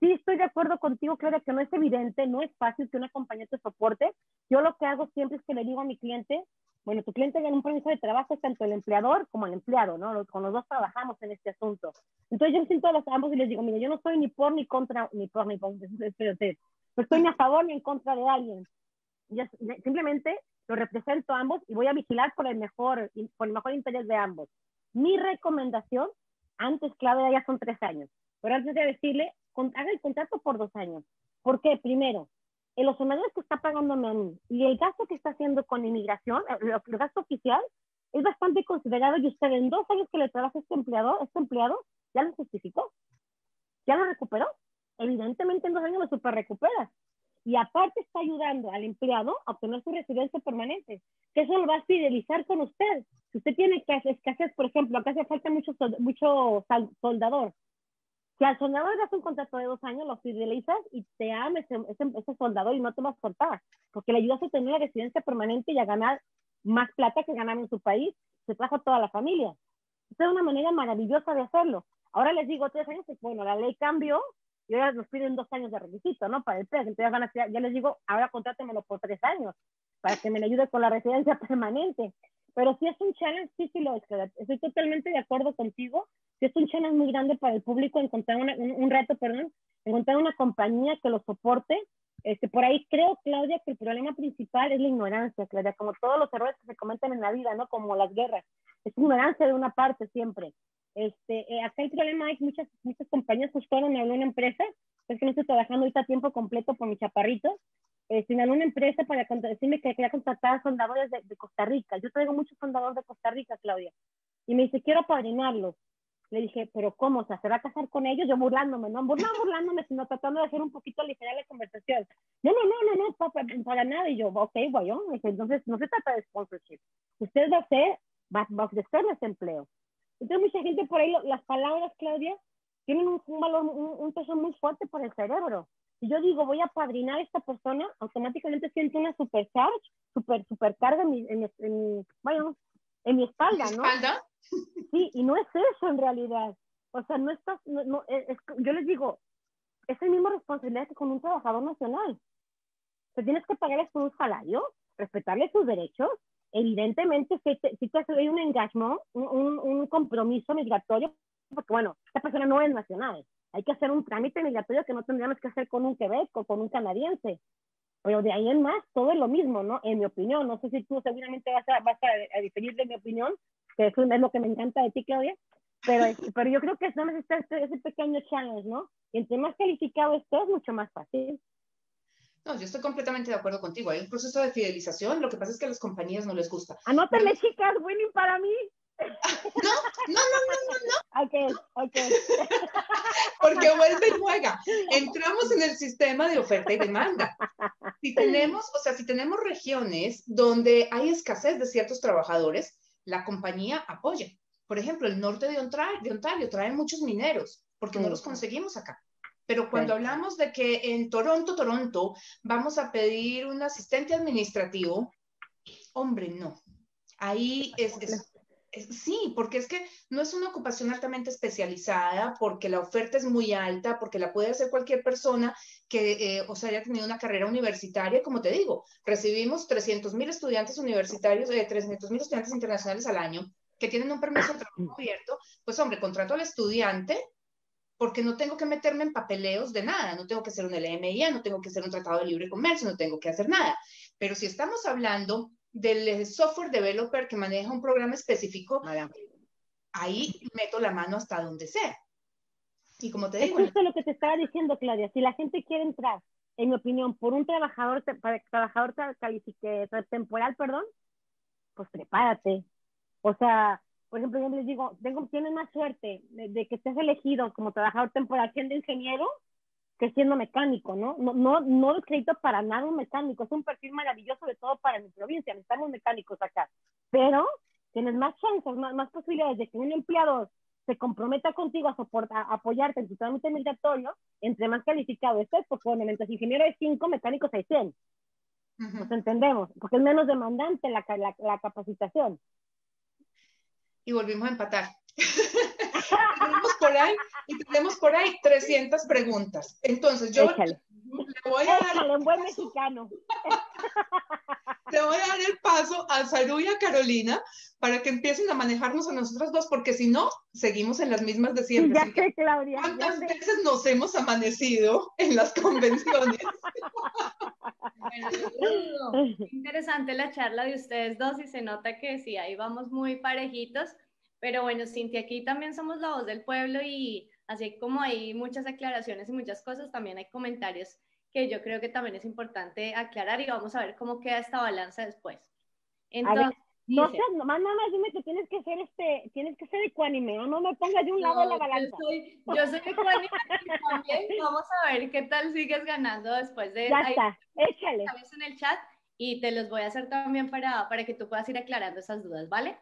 Sí, estoy de acuerdo contigo, Claudia, que no es evidente, no es fácil que una compañía te soporte. Yo lo que hago siempre es que le digo a mi cliente, bueno, tu cliente gana un permiso de trabajo tanto el empleador como el empleado, ¿no? Con los dos trabajamos en este asunto. Entonces yo siento a los ambos y les digo, mira, yo no estoy ni por ni contra, ni por ni por, espérate, no estoy ni a favor ni en contra de alguien. Yo simplemente lo represento a ambos y voy a vigilar por el mejor, por el mejor interés de ambos. Mi recomendación, antes, clave ya son tres años, pero antes de decirle, haga el contrato por dos años. ¿Por qué? Primero, los honorarios que está pagándome a mí y el gasto que está haciendo con inmigración, el, el gasto oficial, es bastante considerado y usted en dos años que le trabaja este empleado, este empleado ya lo justificó, ya lo recuperó. Evidentemente en dos años lo super recupera. Y aparte está ayudando al empleado a obtener su residencia permanente, que eso lo va a fidelizar con usted. Si usted tiene escasez, por ejemplo, acá hace falta mucho, mucho soldador, si al soldador le das un contrato de dos años, lo fidelizas y te ama ese, ese, soldador y no te vas a soltar, porque le ayudas a tener la residencia permanente y a ganar más plata que ganar en su país. Se trajo toda la familia. Es una manera maravillosa de hacerlo. Ahora les digo tres años, bueno, la ley cambió y ahora nos piden dos años de requisito, ¿no? Para el PES. Entonces van a, ya les digo, ahora contrátemelo por tres años para que me ayude con la residencia permanente. Pero si es un challenge, sí, sí lo es. Estoy totalmente de acuerdo contigo. Si es un challenge muy grande para el público encontrar un, reto, perdón, encontrar una compañía que lo soporte. Este, por ahí creo, Claudia, que el problema principal es la ignorancia, Claudia, como todos los errores que se cometen en la vida, ¿no? Como las guerras. Es ignorancia de una parte siempre. Este, eh, acá el problema es muchas, muchas compañías, justo ahora me habló una empresa, es que no estoy trabajando ahorita a tiempo completo por mi chaparrito, eh, sin alguna empresa para decirme que quería contratar soldadores de, de, Costa Rica. Yo traigo muchos soldadores de Costa Rica, Claudia. Y me dice, quiero apadrinarlos. Le dije, ¿pero cómo? O sea, ¿se va a casar con ellos? Yo burlándome, no, no burlándome, sino tratando de hacer un poquito ligera la conversación. No, no, no, no, no, para, para nada. Y yo, ok, bueno, entonces no se trata de sponsorship. Usted va a hacer, va, va a ofrecerles empleo. Entonces mucha gente por ahí, las palabras, Claudia, tienen un, valor, un, peso muy fuerte por el cerebro. Si yo digo, voy a padrinar a esta persona, automáticamente siento una supercharge, super, supercarga en mi, en, en, en mi espalda, ¿no? ¿Espalda? Sí, y no es eso en realidad. O sea, no estás, no, es, yo les digo, es la misma responsabilidad que con un trabajador nacional. O tienes que pagarles por un salario, respetarles sus derechos, evidentemente si te, si te hay un engagement, un, un, compromiso migratorio, porque bueno, esta persona no es nacional. Hay que hacer un trámite migratorio que no tendríamos que hacer con un Quebec o con un canadiense. Pero de ahí en más, todo es lo mismo, ¿no? En mi opinión. No sé si tú seguramente vas a, vas a, diferir de mi opinión, que eso es lo que me encanta de ti, Claudia. Pero, pero yo creo que es necesita ese, ese pequeño challenge, ¿no? Y entre más calificado estés, mucho más fácil. No, yo estoy completamente de acuerdo contigo. Hay un proceso de fidelización. Lo que pasa es que a las compañías no les gusta. Anótale, chicas, winning para mí. No, no, no, no, no, no. Ok, ok. Porque vuelve y juega. Entramos en el sistema de oferta y demanda. Si tenemos, o sea, si tenemos regiones donde hay escasez de ciertos trabajadores, la compañía apoya. Por ejemplo, el norte de Ontario, de Ontario trae muchos mineros porque no los conseguimos acá. Pero cuando hablamos de que en Toronto, Toronto, vamos a pedir un asistente administrativo, hombre, no. Ahí es, sí, porque es que no es una ocupación altamente especializada, porque la oferta es muy alta, porque la puede hacer cualquier persona que, eh, o sea, haya tenido una carrera universitaria, como te digo, recibimos 300 mil estudiantes universitarios, eh, 300 mil estudiantes internacionales al año que tienen un permiso de trabajo abierto, pues hombre, contrato al estudiante porque no tengo que meterme en papeleos de nada, no tengo que hacer un LMIA, no tengo que hacer un tratado de libre comercio, no tengo que hacer nada. Pero si estamos hablando del software developer que maneja un programa específico, ahí meto la mano hasta donde sea. Y como te digo... Es justo lo que te estaba diciendo, Claudia. Si la gente quiere entrar, en mi opinión, por un trabajador, trabajador temporal, perdón, pues prepárate. O sea, por ejemplo, yo les digo, tengo, tienes más suerte de, que estés elegido como trabajador temporal siendo ingeniero que siendo mecánico, ¿no? No, no, no crédito para nada un mecánico, es un perfil maravilloso, sobre todo para mi provincia, necesitamos mecánicos acá, pero tienes más chances, más, más posibilidades de que un empleado se comprometa contigo a, soportar, a apoyarte en tu trámite migratorio, entre más calificado estés, porque bueno, mientras ingeniero hay cinco, mecánicos hay 100. Nos entendemos, porque es menos demandante la, la, la capacitación. Y volvimos a empatar. tenemos por ahí, y tenemos por ahí 300 preguntas. Entonces, yo le voy a dar... un buen mexicano. le voy a dar el paso a Saru y a Carolina para que empiecen a manejarnos a nosotras dos, porque si no, seguimos en las mismas de siempre. Ya sé, Claudia. ¿Cuántas veces nos hemos amanecido en las convenciones? interesante la charla de ustedes dos y se nota que sí, ahí vamos muy parejitos. Pero bueno, Cintia, aquí también somos la voz del pueblo y así como hay muchas aclaraciones y muchas cosas, también hay comentarios que yo creo que también es importante aclarar y vamos a ver cómo queda esta balanza después. Entonces, no nomás nada más dime que tienes que ser este, tienes que ser ecuánime, no, no me pongas de un lado de la balanza. Yo soy, yo soy ecuánime y también vamos a ver qué tal sigues ganando después de Ya está, échale. en el chat y te los voy a hacer también para, para que tú puedas ir aclarando esas dudas, ¿vale?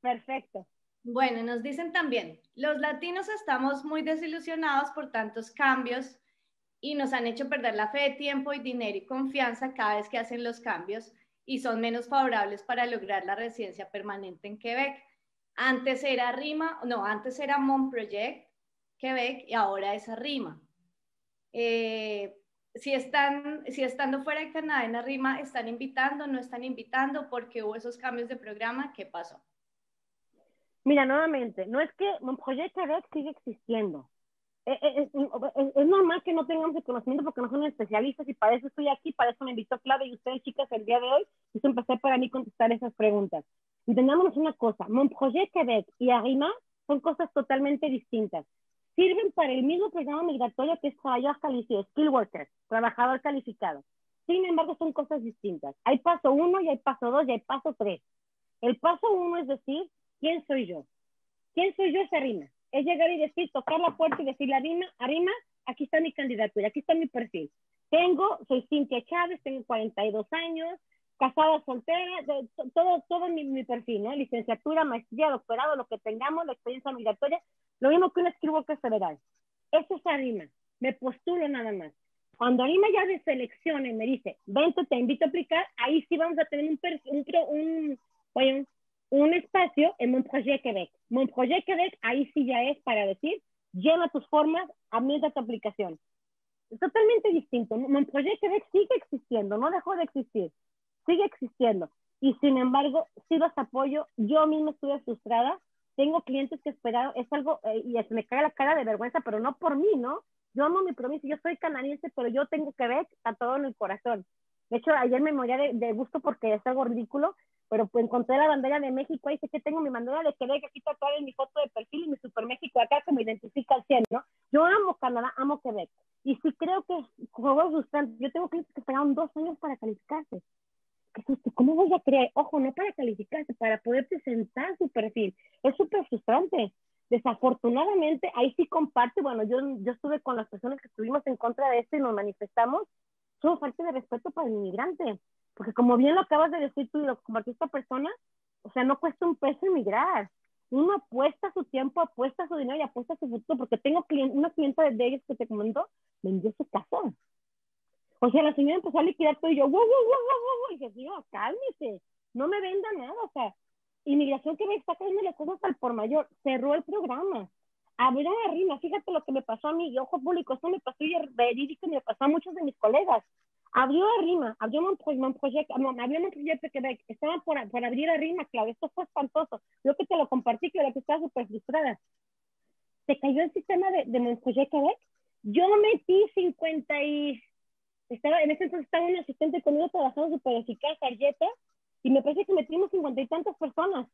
Perfecto. Bueno, nos dicen también, los latinos estamos muy desilusionados por tantos cambios y nos han hecho perder la fe, tiempo y dinero y confianza cada vez que hacen los cambios y son menos favorables para lograr la residencia permanente en Quebec. Antes era RIMA, no, antes era Mon Project Quebec y ahora es RIMA. Eh, si, están, si estando fuera de Canadá en RIMA, ¿están invitando, no están invitando? porque hubo esos cambios de programa? ¿Qué pasó? Mira, nuevamente, no es que Montpellier Quebec sigue existiendo. Eh, eh, es, normal que no tengamos el conocimiento porque no son especialistas y para eso estoy aquí, para eso me invitó Claudia y ustedes, chicas, el día de hoy. Es un placer para mí contestar esas preguntas. Entendámonos una cosa, Montpellier Quebec y Arima son cosas totalmente distintas. Sirven para el mismo programa migratorio que es trabajador calificado, skill worker, trabajador calificado. Sin embargo, son cosas distintas. Hay paso uno y hay paso dos y hay paso tres. El paso uno es decir, ¿Quién soy yo? ¿Quién soy yo esa rima? Es llegar y decir, tocar la puerta y decir, Arima, Arima, aquí está mi candidatura, aquí está mi perfil. Tengo, soy Cintia Chávez, tengo 42 años, casada, soltera, todo, todo mi, perfil, ¿no? Licenciatura, maestría, doctorado, lo que tengamos, la experiencia migratoria, lo mismo que un escribo que federal. Eso es Arima, me postulo nada más. Cuando Arima ya me seleccione y me dice, vente, te invito a aplicar, ahí sí vamos a tener un, un, un, un, un espacio en Montpellier, Quebec. Montpellier, Quebec, ahí sí ya es para decir, llena tus formas, ambienta tu aplicación. Es totalmente distinto. Montpellier, Quebec sigue existiendo, no dejó de existir, sigue existiendo. Y sin embargo, sí los apoyo. Yo misma estuve frustrada. Tengo clientes que esperaron, es algo, eh, y me cae la cara de vergüenza, pero no por mí, ¿no? Yo amo mi provincia, yo soy canadiense, pero yo tengo Quebec a todo en el corazón. De hecho, ayer me moría de, de gusto porque es algo ridículo pero pues encontré la bandera de México, ahí sé que tengo mi bandera de Quebec aquí tatuada en mi foto de perfil y mi Super México acá que me identifica al 100, ¿no? Yo amo Canadá, amo Quebec. Y sí creo que juegos frustrantes. Yo tengo clientes que esperaron dos años para calificarse. ¿Cómo voy a creer? Ojo, no para calificarse, para poder presentar su perfil. Es súper frustrante. Desafortunadamente, ahí sí comparte, bueno, yo, yo estuve con las personas que estuvimos en contra de esto y nos manifestamos, son falta de respeto para el inmigrante porque como bien lo acabas de decir tú y lo compartió esta persona, o sea, no cuesta un peso emigrar. Uno apuesta su tiempo, apuesta su dinero y apuesta su futuro, porque tengo una clienta de ellos que te comentó, vendió su casa. O sea, la señora empezó a liquidar todo y yo, wow, wow, wow, wow, wow, y dije, señor, cálmese, no me venda nada, o sea, inmigración que me está cayendo las cosas al por mayor, cerró el programa, abrió una rima, fíjate lo que me pasó a mí, ojo público, esto me pasó y verídico me pasó a muchos de mis colegas, abrió a Rima, abrió un, proyecto, no, abrió un proyecto Quebec, estaban por, por abrir a Rima, Claudia, esto fue espantoso, yo que te lo compartí, que que estaba súper frustrada. Se cayó el sistema de, de Montpellier Quebec, yo metí 50 y, estaba, en ese entonces estaba un asistente conmigo trabajando súper eficaz, Arjeta, y me parece que metimos 50 y tantas personas.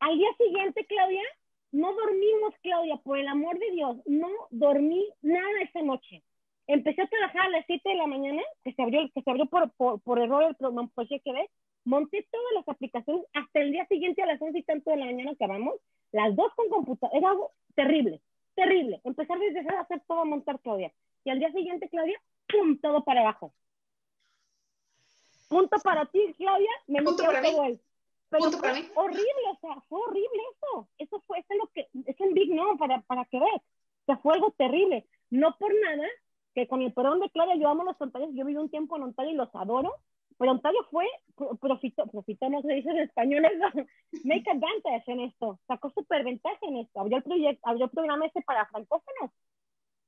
Al día siguiente, Claudia, no dormimos, Claudia, por el amor de Dios, no dormí nada esa noche empecé a trabajar a las 7 de la mañana, que se abrió, que se abrió por, por, por error el Montpellier Quebec, monté todas las aplicaciones, hasta el día siguiente a las 11 y tanto de la mañana acabamos, las dos con computadora, era algo terrible, terrible. Empezar desde cero a hacer todo, a montar Claudia. Y al día siguiente, Claudia, ¡pum! Todo para abajo. Punto para ti, Claudia, me Punto para mí. Pero Punto fue para mí. horrible, o sea, fue horrible eso. Eso fue, eso es lo que, es un big no para, para Quebec. O sea, fue algo terrible. No por nada, que con el perdón de Claudia, yo amo los Ontarios, yo viví un tiempo en Ontario y los adoro, pero Ontario fue, pro- profitó, profitó, no se dice en español, eso, make advantage en esto, sacó superventaja en esto, abrió el proyecto, abrió el programa este para francófonos.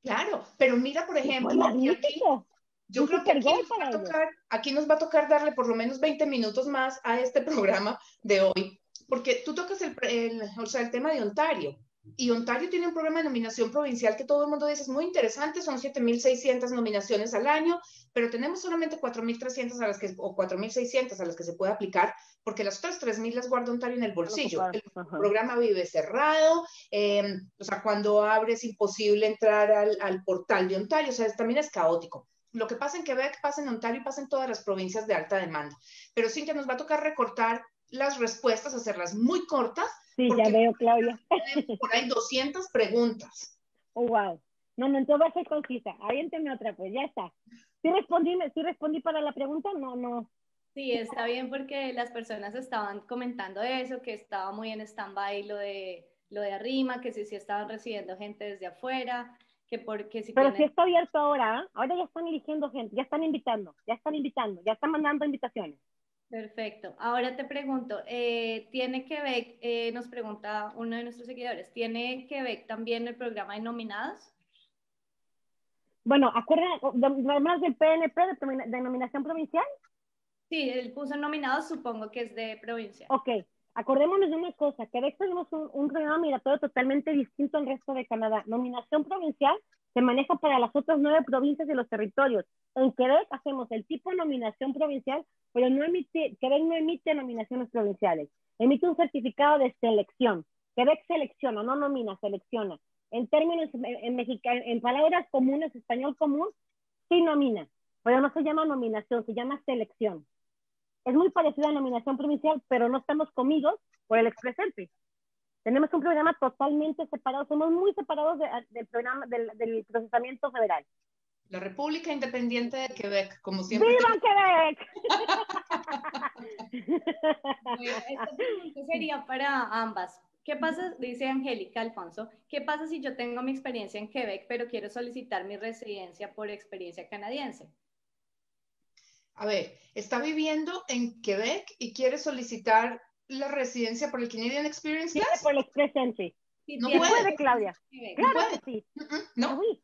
Claro, pero mira, por ejemplo, y aquí, yo creo que aquí nos, va a tocar, aquí nos va a tocar darle por lo menos 20 minutos más a este programa de hoy, porque tú tocas el, el, o sea, el tema de Ontario. Y Ontario tiene un programa de nominación provincial que todo el mundo dice es muy interesante, son 7.600 nominaciones al año, pero tenemos solamente 4.300 a las que, o 4.600 a las que se puede aplicar, porque las otras 3.000 las guarda Ontario en el bolsillo. El Ajá. programa vive cerrado, eh, o sea, cuando abre es imposible entrar al, al portal de Ontario, o sea, es- también es caótico. Lo que pasa en Quebec pasa en Ontario y pasa en todas las provincias de alta demanda. Pero Cintia nos va a tocar recortar las respuestas, hacerlas muy cortas, Sí, porque- ya veo, Claudia. por ahí 200 preguntas. Oh, wow. No, no, entonces va a ser concisa. Aviénteme otra, pues, ya está. ¿Sí respondí, ¿Sí respondí para la pregunta? No, no. Sí, está bien porque las personas estaban comentando eso, que estaba muy en stand-by lo de, lo de arrima, que si sí estaban recibiendo gente desde afuera, que porque si Pero si tienen- está abierto ahora, ¿ah? ahora ya están eligiendo gente, ya están invitando, ya están invitando, ya están mandando invitaciones. Perfecto. Ahora te pregunto, eh, ¿tiene Quebec, eh, nos pregunta uno de nuestros seguidores, ¿tiene Quebec también el programa de nominados? Bueno, acuérdense, además del PNP, de denominación provincial, Sí, él puso nominados, supongo que es de provincia. ok, acordémonos de una cosa, Quebec tenemos un, un programa migratorio totalmente distinto al resto de Canadá. Nominación provincial se maneja para las otras nueve provincias y los territorios. En Quebec hacemos el tipo de nominación provincial, pero no emite, Quebec no emite nominaciones provinciales, emite un certificado de selección. Quebec selecciona, no nomina, selecciona. En términos, en, en, en palabras comunes, español común, sí nomina, pero no se llama nominación, se llama selección. Es muy parecida a nominación provincial, pero no estamos comidos por el Express Entry. Tenemos un programa totalmente separado, somos muy separados de- del programa del, del procesamiento federal. La República Independiente de Quebec, como siempre. ¡Viva Quebec! Bueno, esta sería para ambas. ¿Qué pasa, dice Angélica Alfonso, qué pasa si yo tengo mi experiencia en Quebec, pero quiero solicitar mi residencia por experiencia canadiense? A ver, está viviendo en Quebec y quiere solicitar la residencia por el Canadian Experience Class. por el Express Entry. Si No puede, Claudia. Claro puede. que sí. No, Uy,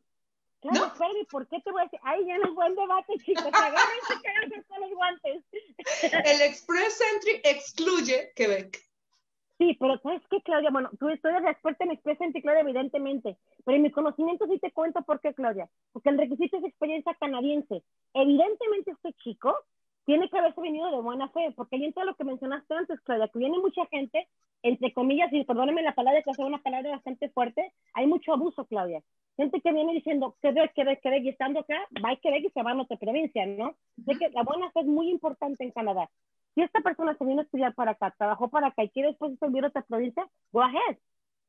claro, No. ¿por qué te voy a decir? Ahí ya no es buen debate, chicos. Agárrense hagan con los guantes. el Express Entry excluye Quebec. Sí, pero ¿sabes qué, Claudia? Bueno, tú, tú eres la experta en Express Entry, Claudia, evidentemente. Pero en mi conocimiento sí te cuento por qué, Claudia. Porque el requisito es experiencia canadiense. Evidentemente este chico tiene que haberse venido de buena fe, porque ahí entra lo que mencionaste antes, Claudia, que viene mucha gente, entre comillas, y perdóname la palabra, que es una palabra bastante fuerte, hay mucho abuso, Claudia. Gente que viene diciendo, Quebec, Quebec, Quebec, y estando acá, va a Quebec y se va a otra provincia, ¿no? Sé que la buena fe es muy importante en Canadá. Si esta persona se vino a estudiar para acá, trabajó para acá y quiere después servir a otra provincia, go ahead.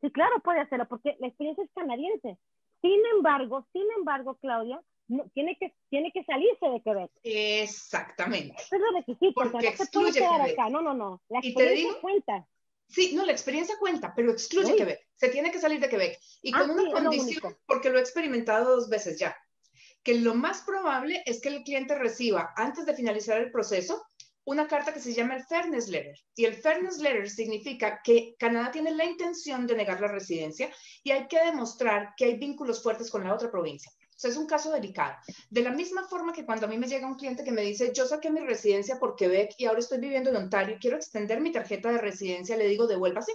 Sí, claro, puede hacerlo, porque la experiencia es canadiense. Sin embargo, sin embargo, Claudia, no, tiene, que, tiene que salirse de Quebec. Exactamente. Eso es lo requisito, Porque o sea, no se puede quedar Quebec. acá. No, no, no. La Y te experiencia digo- cuenta. Sí, no, la experiencia cuenta, pero excluye Uy. Quebec. Se tiene que salir de Quebec. Y Ah, con una sí, es lo condición, porque lo he experimentado dos veces ya, que lo más probable es que el cliente reciba, antes de finalizar el proceso, una carta que se llama el Fairness Letter. Y el Fairness Letter significa que Canadá tiene la intención de negar la residencia y hay que demostrar que hay vínculos fuertes con la otra provincia. O sea, es un caso delicado. De la misma forma que cuando a mí me llega un cliente que me dice, yo saqué mi residencia por Quebec y ahora estoy viviendo en Ontario y quiero extender mi tarjeta de residencia, le digo, devuélvase.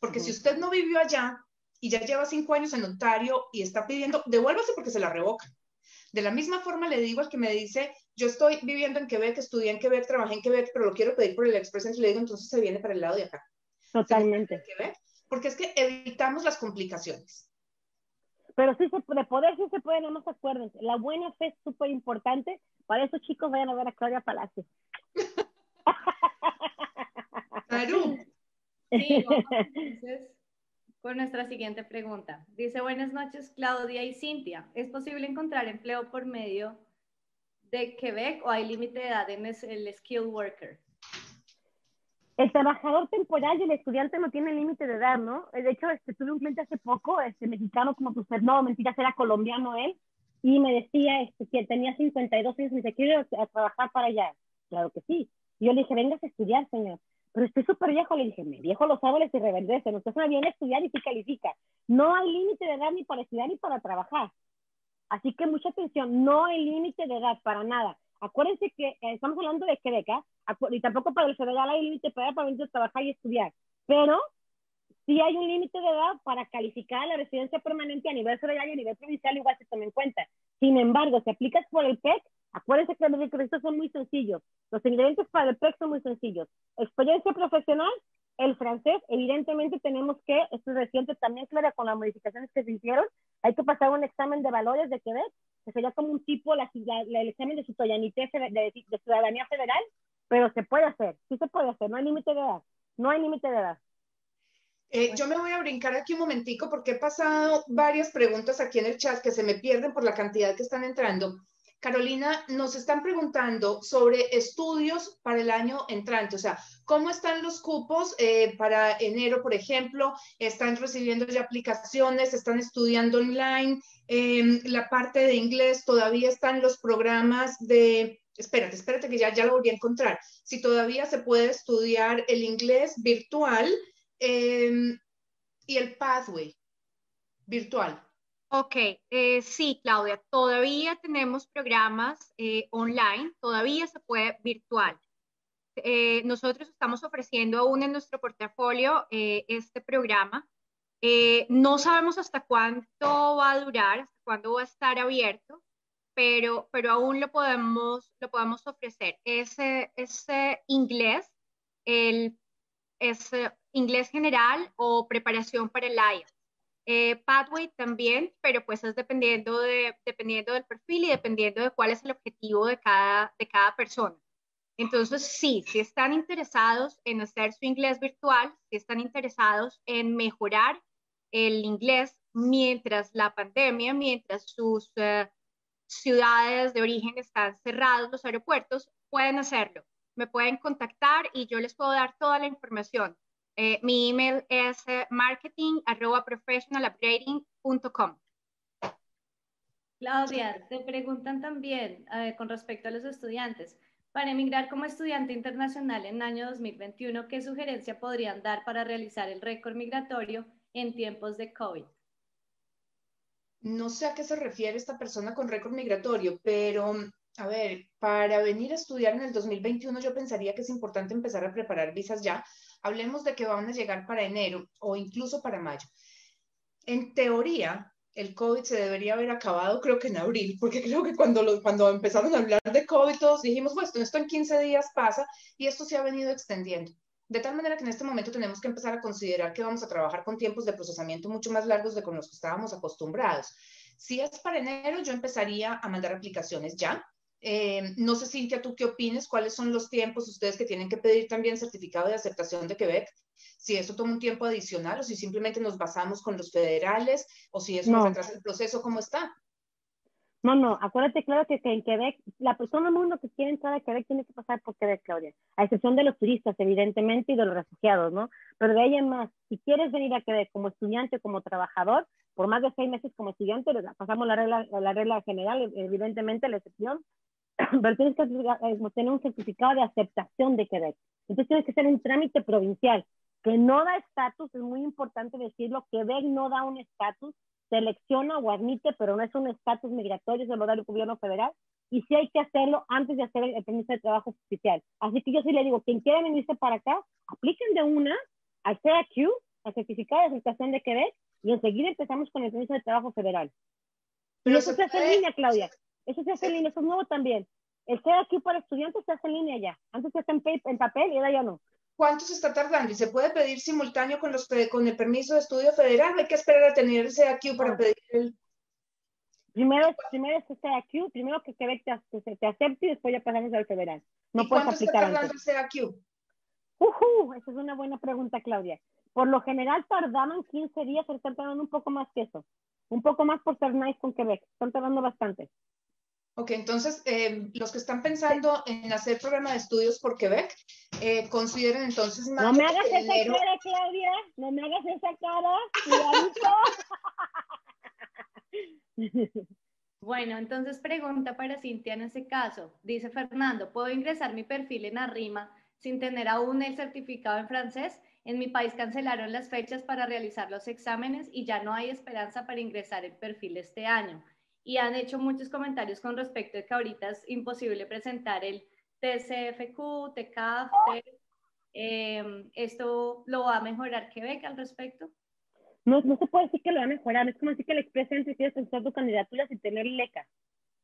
Porque si Ujú. usted no vivió allá y ya lleva cinco años en Ontario y está pidiendo, devuélvase porque se la revocan. De la misma forma le digo al que me dice, yo estoy viviendo en Quebec, estudié en Quebec, trabajé en Quebec, pero lo quiero pedir por el Express Entry, le digo, entonces se viene para el lado de acá. Totalmente. Quebec, porque es que evitamos las complicaciones. Pero sí se puede, poder sí se puede, nada más acuérdense. La buena fe es súper importante. Para eso, chicos, vayan a ver a Claudia Palacio. Salud. Sí, entonces con nuestra siguiente pregunta. Dice, buenas noches Claudia y Cintia. ¿Es posible encontrar empleo por medio de Quebec o hay límite de edad en el skill worker? El trabajador temporal y el estudiante no tienen límite de edad, ¿no? De hecho, este, tuve un cliente hace poco, este mexicano como usted, no, mentiras, era colombiano él, y me decía este, que tenía 52 años y me dice, quiero a trabajar para allá. Claro que sí. Yo le dije, vengas a estudiar, señor pero estoy súper viejo. Le dije, viejo los árboles y reverdecen. Usted se viene a estudiar y sí califica. No hay límite de edad ni para estudiar ni para trabajar. Así que mucha atención, no hay límite de edad para nada. Acuérdense que eh, estamos hablando de Quebec, ¿ah? Y tampoco para el federal hay límite para, para trabajar y estudiar. Pero sí hay un límite de edad para calificar la residencia permanente a nivel federal y a nivel provincial, igual se toma en cuenta. Sin embargo, si aplicas por el PEC, Acuérdense que los requisitos son muy sencillos. Los ingredientes para el PEC son muy sencillos. Experiencia profesional, el francés, evidentemente tenemos que, esto es reciente también, claro, con las modificaciones que se hicieron, hay que pasar un examen de valores de Quebec, que sería como un tipo, la, el examen de de, de ciudadanía federal, pero se puede hacer, sí se puede hacer, no hay límite de edad, no hay límite de edad. Eh, yo me voy a brincar aquí un momentico porque he pasado varias preguntas aquí en el chat que se me pierden por la cantidad que están entrando. Carolina, nos están preguntando sobre estudios para el año entrante, o sea, ¿cómo están los cupos eh, para enero, por ejemplo? ¿Están recibiendo ya aplicaciones? ¿Están estudiando online? Em, la parte de inglés, ¿todavía están los programas de... Espérate, espérate que ya, ya lo voy a encontrar. Si todavía se puede estudiar el inglés virtual em, y el pathway virtual. Ok, eh, sí, Claudia, todavía tenemos programas eh, online, todavía se puede virtual. Eh, nosotros estamos ofreciendo aún en nuestro portafolio este programa. no sabemos hasta cuánto va a durar, hasta cuándo va a estar abierto, pero, pero aún lo podemos, lo podemos ofrecer. Ese, ese inglés, el, es inglés general o preparación para el IELTS. Eh, pathway también, pero pues es dependiendo, de, dependiendo del perfil y dependiendo de cuál es el objetivo de cada, de cada persona. Entonces, sí, si están interesados en hacer su inglés virtual, si están interesados en mejorar el inglés mientras la pandemia, mientras sus eh, ciudades de origen están cerrados, los aeropuertos, pueden hacerlo. Me pueden contactar y yo les puedo dar toda la información. Eh, mi email es eh, marketing.professionalupgrading.com. Claudia, te preguntan también con respecto a los estudiantes. Para emigrar como estudiante internacional en año 2021, ¿qué sugerencia podrían dar para realizar el récord migratorio en tiempos de COVID? No sé a qué se refiere esta persona con récord migratorio, pero a ver, para venir a estudiar en el 2021 yo pensaría que es importante empezar a preparar visas ya, hablemos de que van a llegar para enero o incluso para mayo. En teoría, el COVID se debería haber acabado creo que en abril, porque creo que cuando, cuando empezaron a hablar de COVID todos dijimos, pues esto en 15 días pasa y esto se ha venido extendiendo. De tal manera que en este momento tenemos que empezar a considerar que vamos a trabajar con tiempos de procesamiento mucho más largos de con los que estábamos acostumbrados. Si es para enero, yo empezaría a mandar aplicaciones ya. Eh, no sé, Cintia, ¿tú qué opinas? ¿Cuáles son los tiempos ustedes que tienen que pedir también certificado de aceptación de Quebec? Si eso toma un tiempo adicional o si simplemente nos basamos con los federales o si eso no. retrasa el proceso, ¿cómo está? No, no, acuérdate, claro, que, en Quebec, la persona del mundo que quiere entrar a Quebec tiene que pasar por Quebec, Claudia, a excepción de los turistas, evidentemente, y de los refugiados, ¿no? Pero de ahí en más, si quieres venir a Quebec como estudiante o como trabajador, por más de seis meses como estudiante, pasamos la regla, la regla general, evidentemente, la excepción, pero tienes que eh, tener un certificado de aceptación de Quebec. Entonces tienes que hacer un trámite provincial que no da estatus, es muy importante decirlo, Quebec no da un estatus, selecciona o admite, pero no es un estatus migratorio, se lo da el gobierno federal, y sí hay que hacerlo antes de hacer el, permiso de trabajo oficial. Así que yo sí le digo, quien quiera venirse para acá, apliquen de una al CAQ, al certificado de aceptación de Quebec, y enseguida empezamos con el permiso de trabajo federal. Pero eso se hace en línea, Claudia. Eso se hace en línea, eso es nuevo también. El aquí para estudiantes se hace en línea ya. Antes se hace en, papel y ahora ya no. ¿Cuánto se está tardando? ¿Y se puede pedir simultáneo con, los, con el permiso de estudio federal? ¿Hay que esperar a tener el CAQ para pedir el...? Primero, primero es el CAQ, primero que Quebec te, te, acepte y después ya pasamos al federal. No ¿Y cuánto está tardando el CAQ? Uh, esa es una buena pregunta, Claudia. Por lo general tardaban 15 días, pero están tardando un poco más que eso. Un poco más por ser nice con Quebec. Están tardando bastante. Ok, entonces eh, los que están pensando en hacer programa de estudios por Quebec, eh, consideren entonces más. No me hagas esa cara, Claudia. No me hagas esa cara. Bueno, entonces pregunta para Cintia en ese caso. Dice Fernando, ¿puedo ingresar mi perfil en Arrima sin tener aún el certificado en francés? En mi país cancelaron las fechas para realizar los exámenes y ya no hay esperanza para ingresar el perfil este año. Y han hecho muchos comentarios con respecto de que ahorita es imposible presentar el TCFQ, TCAF. Eh, ¿Esto lo va a mejorar Quebec al respecto? No, no se puede decir que lo va a mejorar, es como decir que el Express Entry quieres presentar tu candidatura sin tener leca.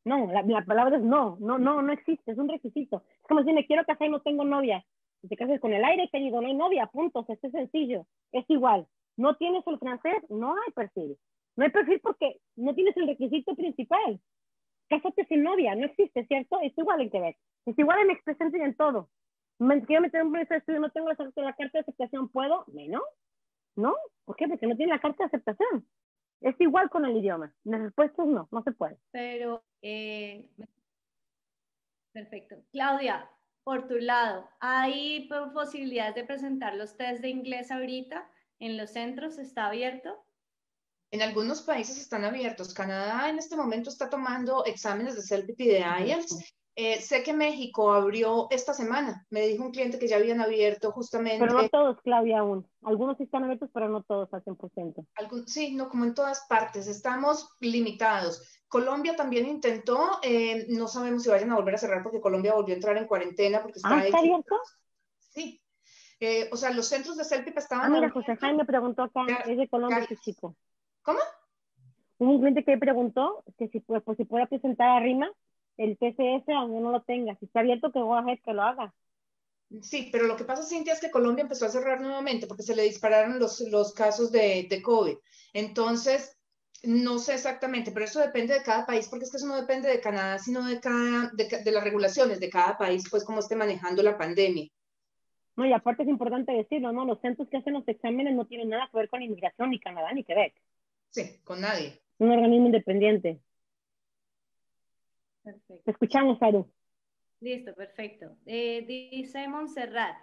No, la, palabra es no, no, no, no existe, es un requisito. Es como si me quiero casar y no tengo novia. Si te casas con el aire, querido, no hay novia, punto, o es sencillo. Es igual. No tienes el francés, no hay perfil. No hay perfil porque no tienes el requisito principal. Cásate sin novia, no existe, ¿cierto? Es igual en Quebec. Es igual en Express Entry en todo. Me quiero meter un proceso de estudio, no tengo la, carta de aceptación, ¿puedo? Menos. ¿No? ¿Por qué? Porque no tiene la carta de aceptación. Es igual con el idioma. La respuesta es no, no se puede. Pero, eh, perfecto. Claudia, por tu lado, ¿hay posibilidades de presentar los test de inglés ahorita en los centros? ¿Está abierto? En algunos países están abiertos. Canadá en este momento está tomando exámenes de CELPIP y de IELTS eh, sé que México abrió esta semana. Me dijo un cliente que ya habían abierto justamente. Pero no todos, Claudia, aún. Algunos están abiertos, pero no todos al 100%. sí, no, como en todas partes. Estamos limitados. Colombia también intentó. Eh, no sabemos si vayan a volver a cerrar porque Colombia volvió a entrar en cuarentena porque está, ¿Ah, ¿está abierto? Sí. Eh, o sea, los centros de CELPIP estaban. Ah, mira, José Jaime preguntó acá, es de Colombia, este chico. ¿Cómo? un cliente que preguntó que si, pues, pues, si puede presentar a Rima el TCS aún no lo tenga. Si está abierto, que hacer que lo haga. Sí, pero lo que pasa, Cintia, es que Colombia empezó a cerrar nuevamente porque se le dispararon los, los casos de, de COVID. Entonces, no sé exactamente, pero eso depende de cada país, porque es que eso no depende de Canadá, sino de, cada, de, de las regulaciones de cada país, pues cómo esté manejando la pandemia. No, y aparte es importante decirlo, ¿no? Los centros que hacen los exámenes no tienen nada que ver con inmigración, ni Canadá, ni Quebec. Sí, con nadie. Un organismo independiente. Perfecto. Te escuchamos, Aru. Listo, perfecto. Eh, dice Montserrat,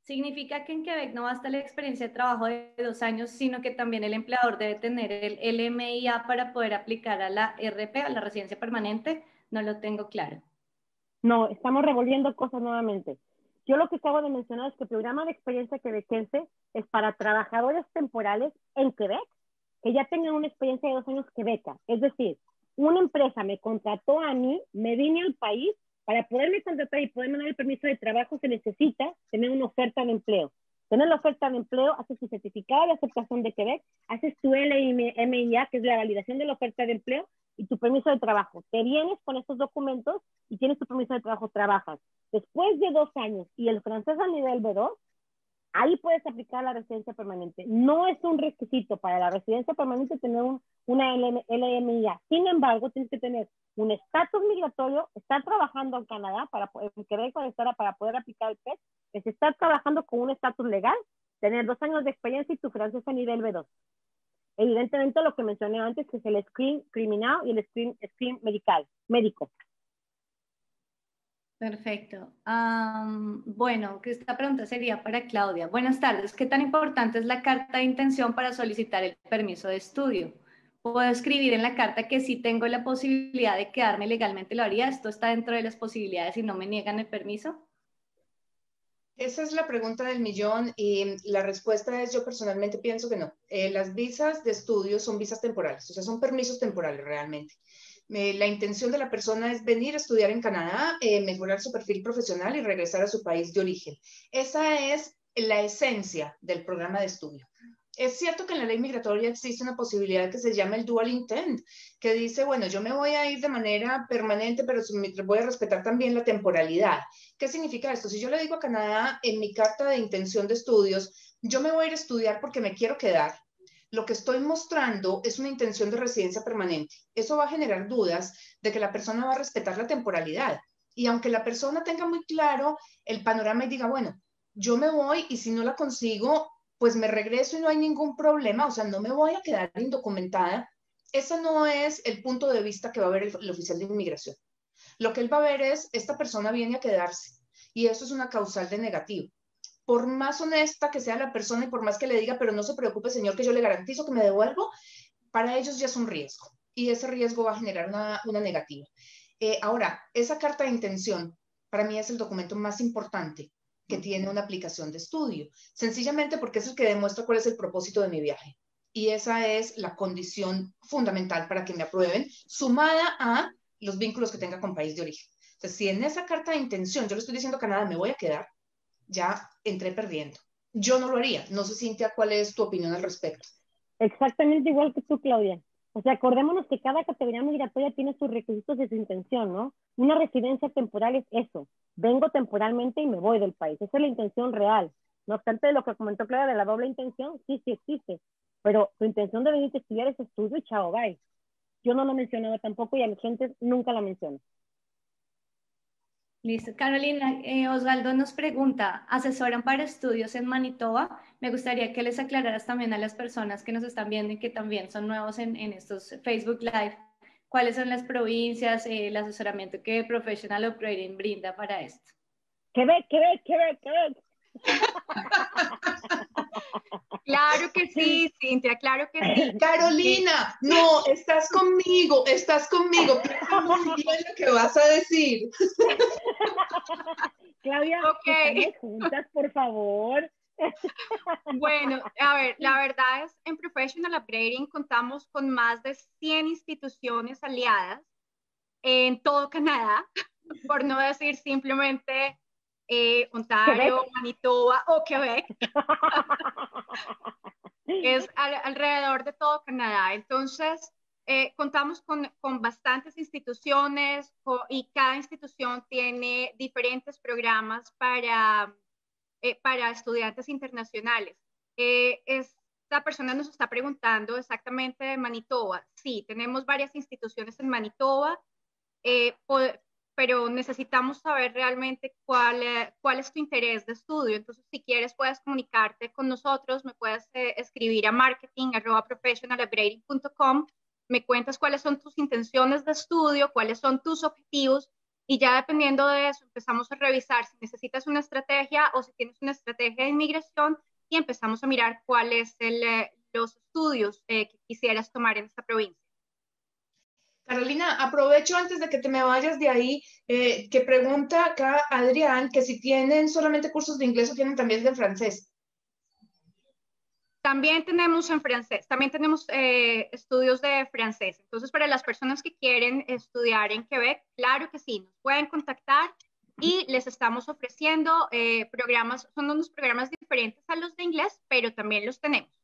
significa que en Quebec no basta la experiencia de trabajo de dos años, sino que también el empleador debe tener el LMIA para poder aplicar a la RP, a la residencia permanente. No lo tengo claro. No, estamos revolviendo cosas nuevamente. Yo lo que acabo de mencionar es que el programa de experiencia quebequense es para trabajadores temporales en Quebec que ya tengan una experiencia de dos años quebeca. Es decir, una empresa me contrató a mí, me vine al país, para poderme contratar y poderme dar el permiso de trabajo se necesita tener una oferta de empleo. Tener la oferta de empleo, haces tu certificado de aceptación de Quebec, haces tu LMIA, que es la validación de la oferta de empleo, y tu permiso de trabajo. Te vienes con estos documentos y tienes tu permiso de trabajo, trabajas. Después de dos años y el francés a nivel B2, ahí puedes aplicar la residencia permanente. No es un requisito para la residencia permanente tener un, una LMIA. Sin embargo, tienes que tener un estatus migratorio, estar trabajando en Canadá para para poder aplicar el PET, es estar trabajando con un estatus legal, tener dos años de experiencia y tu francés a nivel B2. Evidentemente, lo que mencioné antes, es el screen criminal y el screen, screen medical, médico. Perfecto. bueno, esta pregunta sería para Claudia. Buenas tardes. ¿Qué tan importante es la carta de intención para solicitar el permiso de estudio? ¿Puedo escribir en la carta que si tengo la posibilidad de quedarme legalmente lo haría? ¿Esto está dentro de las posibilidades y no me niegan el permiso? Esa es la pregunta del millón y la respuesta es yo personalmente pienso que no. Eh, las visas de estudio son visas temporales, o sea, son permisos temporales realmente. Eh, la intención de la persona es venir a estudiar en Canadá, eh, mejorar su perfil profesional y regresar a su país de origen. Esa es la esencia del programa de estudio. Es cierto que en la ley migratoria existe una posibilidad que se llama el dual intent, que dice, bueno, yo me voy a ir de manera permanente, pero voy a respetar también la temporalidad. ¿Qué significa esto? Si yo le digo a Canadá en mi carta de intención de estudios, yo me voy a ir a estudiar porque me quiero quedar, lo que estoy mostrando es una intención de residencia permanente. Eso va a generar dudas de que la persona va a respetar la temporalidad. Y aunque la persona tenga muy claro el panorama y diga, bueno, yo me voy y si no la consigo, pues me regreso y no hay ningún problema, o sea, no me voy a quedar indocumentada. Ese no es el punto de vista que va a ver el, oficial de inmigración. Lo que él va a ver es, esta persona viene a quedarse y eso es una causal de negativo. Por más honesta que sea la persona y por más que le diga, pero no se preocupe, señor, que yo le garantizo que me devuelvo, para ellos ya es un riesgo y ese riesgo va a generar una, una negativa. Eh, ahora, esa carta de intención para mí es el documento más importante que tiene una aplicación de estudio, sencillamente porque es el que demuestra cuál es el propósito de mi viaje. Y esa es la condición fundamental para que me aprueben, sumada a los vínculos que tenga con país de origen. Entonces, si en esa carta de intención yo le estoy diciendo a Canadá, me voy a quedar, ya entré perdiendo. Yo no lo haría. No sé, Cintia, cuál es tu opinión al respecto. Exactamente igual que tú, Claudia. O sea, acordémonos que cada categoría migratoria tiene sus requisitos y su intención, ¿no? Una residencia temporal es eso. Vengo temporalmente y me voy del país. Esa es la intención real. No obstante lo que comentó Clara de la doble intención, sí, sí existe. Pero tu intención de venir a estudiar es estudio y chao, bye. Yo no lo mencionaba tampoco y a mi gente nunca la menciono. Listo. Carolina, eh, Osvaldo nos pregunta, ¿asesoran para estudios en Manitoba? Me gustaría que les aclararas también a las personas que nos están viendo y que también son nuevos en, estos Facebook Live, cuáles son las provincias, eh, el asesoramiento que Professional Upgrading brinda para esto. Quebec, Quebec, Quebec, Quebec. Claro que sí, Cintia, claro que sí. Carolina, no, estás conmigo, estás conmigo. Piensa muy bien lo que vas a decir. Claudia, okay. juntas, por favor. Bueno, a ver, la verdad es, en Professional Upgrading contamos con más de 100 instituciones aliadas en todo Canadá, por no decir simplemente eh, Ontario, Manitoba o Quebec. es alrededor de todo Canadá. Entonces, eh, contamos con, con, bastantes instituciones y cada institución tiene diferentes programas para, eh, para estudiantes internacionales. esta persona nos está preguntando exactamente de Manitoba. Sí, tenemos varias instituciones en Manitoba pero necesitamos saber realmente cuál, eh, cuál es tu interés de estudio. Entonces, si quieres, puedes comunicarte con nosotros, me puedes eh, escribir a marketing.professionalupgrading.com, me cuentas cuáles son tus intenciones de estudio, cuáles son tus objetivos, y ya dependiendo de eso, empezamos a revisar si necesitas una estrategia o si tienes una estrategia de inmigración y empezamos a mirar cuáles son eh, los estudios que quisieras tomar en esta provincia. Carolina, aprovecho antes de que te me vayas de ahí, eh, que pregunta acá Adrián que si tienen solamente cursos de inglés o tienen también de francés. También tenemos en francés, también tenemos eh, estudios de francés. Entonces, para las personas que quieren estudiar en Quebec, claro que sí, nos pueden contactar y les estamos ofreciendo eh, programas, son unos programas diferentes a los de inglés, pero también los tenemos.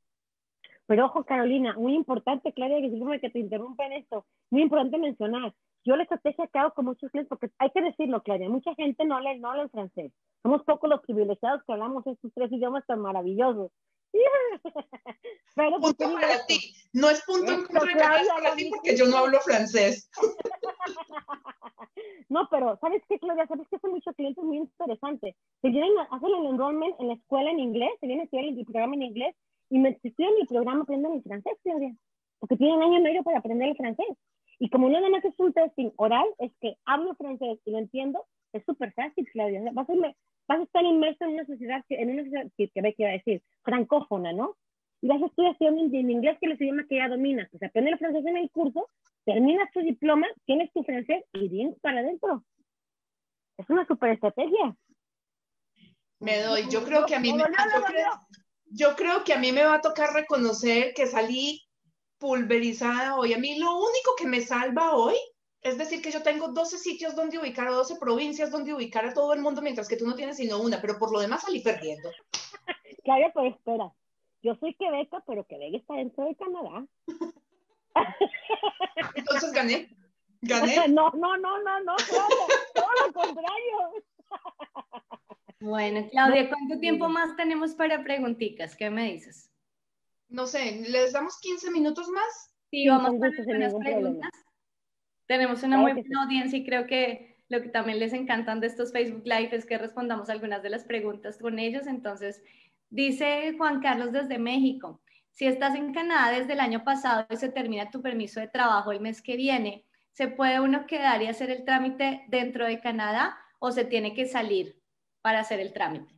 Pero ojo, Carolina, muy importante, Claudia, que que te interrumpa en esto, muy importante mencionar. Yo la estrategia que hago con muchos clientes, porque hay que decirlo, Claudia, mucha gente no lee, no el francés. Somos pocos los privilegiados que hablamos estos tres idiomas tan maravillosos. Pero punto para ti. No es punto en contra para ti porque yo no hablo francés. no, pero ¿sabes qué, Claudia? ¿Sabes qué? Son muchos clientes muy interesantes. Se vienen a hacer el enrollment en la escuela en inglés, se vienen a estudiar el programa en inglés y me en mi programa aprenden el francés, Claudia, porque tienen año y medio para aprender el francés. Y como no nada más es un testing oral, es que hablo francés y lo entiendo, es súper fácil, Claudia. Vas a, vas a, estar inmerso en una sociedad, en una sociedad que, que, que a decir, francófona, ¿no? Y vas a estudiar en inglés, que es el idioma que ya dominas. Pues aprende el francés en el curso, terminas tu diploma, tienes tu francés y vienes para adentro. Es una súper estrategia. Me doy, yo creo que a mí me... Yo yo creo que a mí me va a tocar reconocer que salí pulverizada hoy. A mí lo único que me salva hoy es decir que yo tengo 12 sitios donde ubicar, 12 provincias donde ubicar a todo el mundo, mientras que tú no tienes sino una, pero por lo demás salí perdiendo. Claro, pues espera. Yo soy Quebeca, pero Quebec está dentro de Canadá. Entonces gané. Gané. No, no, no, no, no, todo lo contrario. Bueno, Claudia, ¿cuánto tiempo más tenemos para preguntitas? ¿Qué me dices? No sé, ¿les damos 15 minutos más? Sí, vamos a hacer unas preguntas. Tenemos una muy buena audiencia y creo que lo que también les encantan de estos Facebook Live es que respondamos algunas de las preguntas con ellos. Entonces, dice Juan Carlos desde México, si estás en Canadá desde el año pasado y se termina tu permiso de trabajo el mes que viene, ¿se puede uno quedar y hacer el trámite dentro de Canadá o se tiene que salir para hacer el trámite?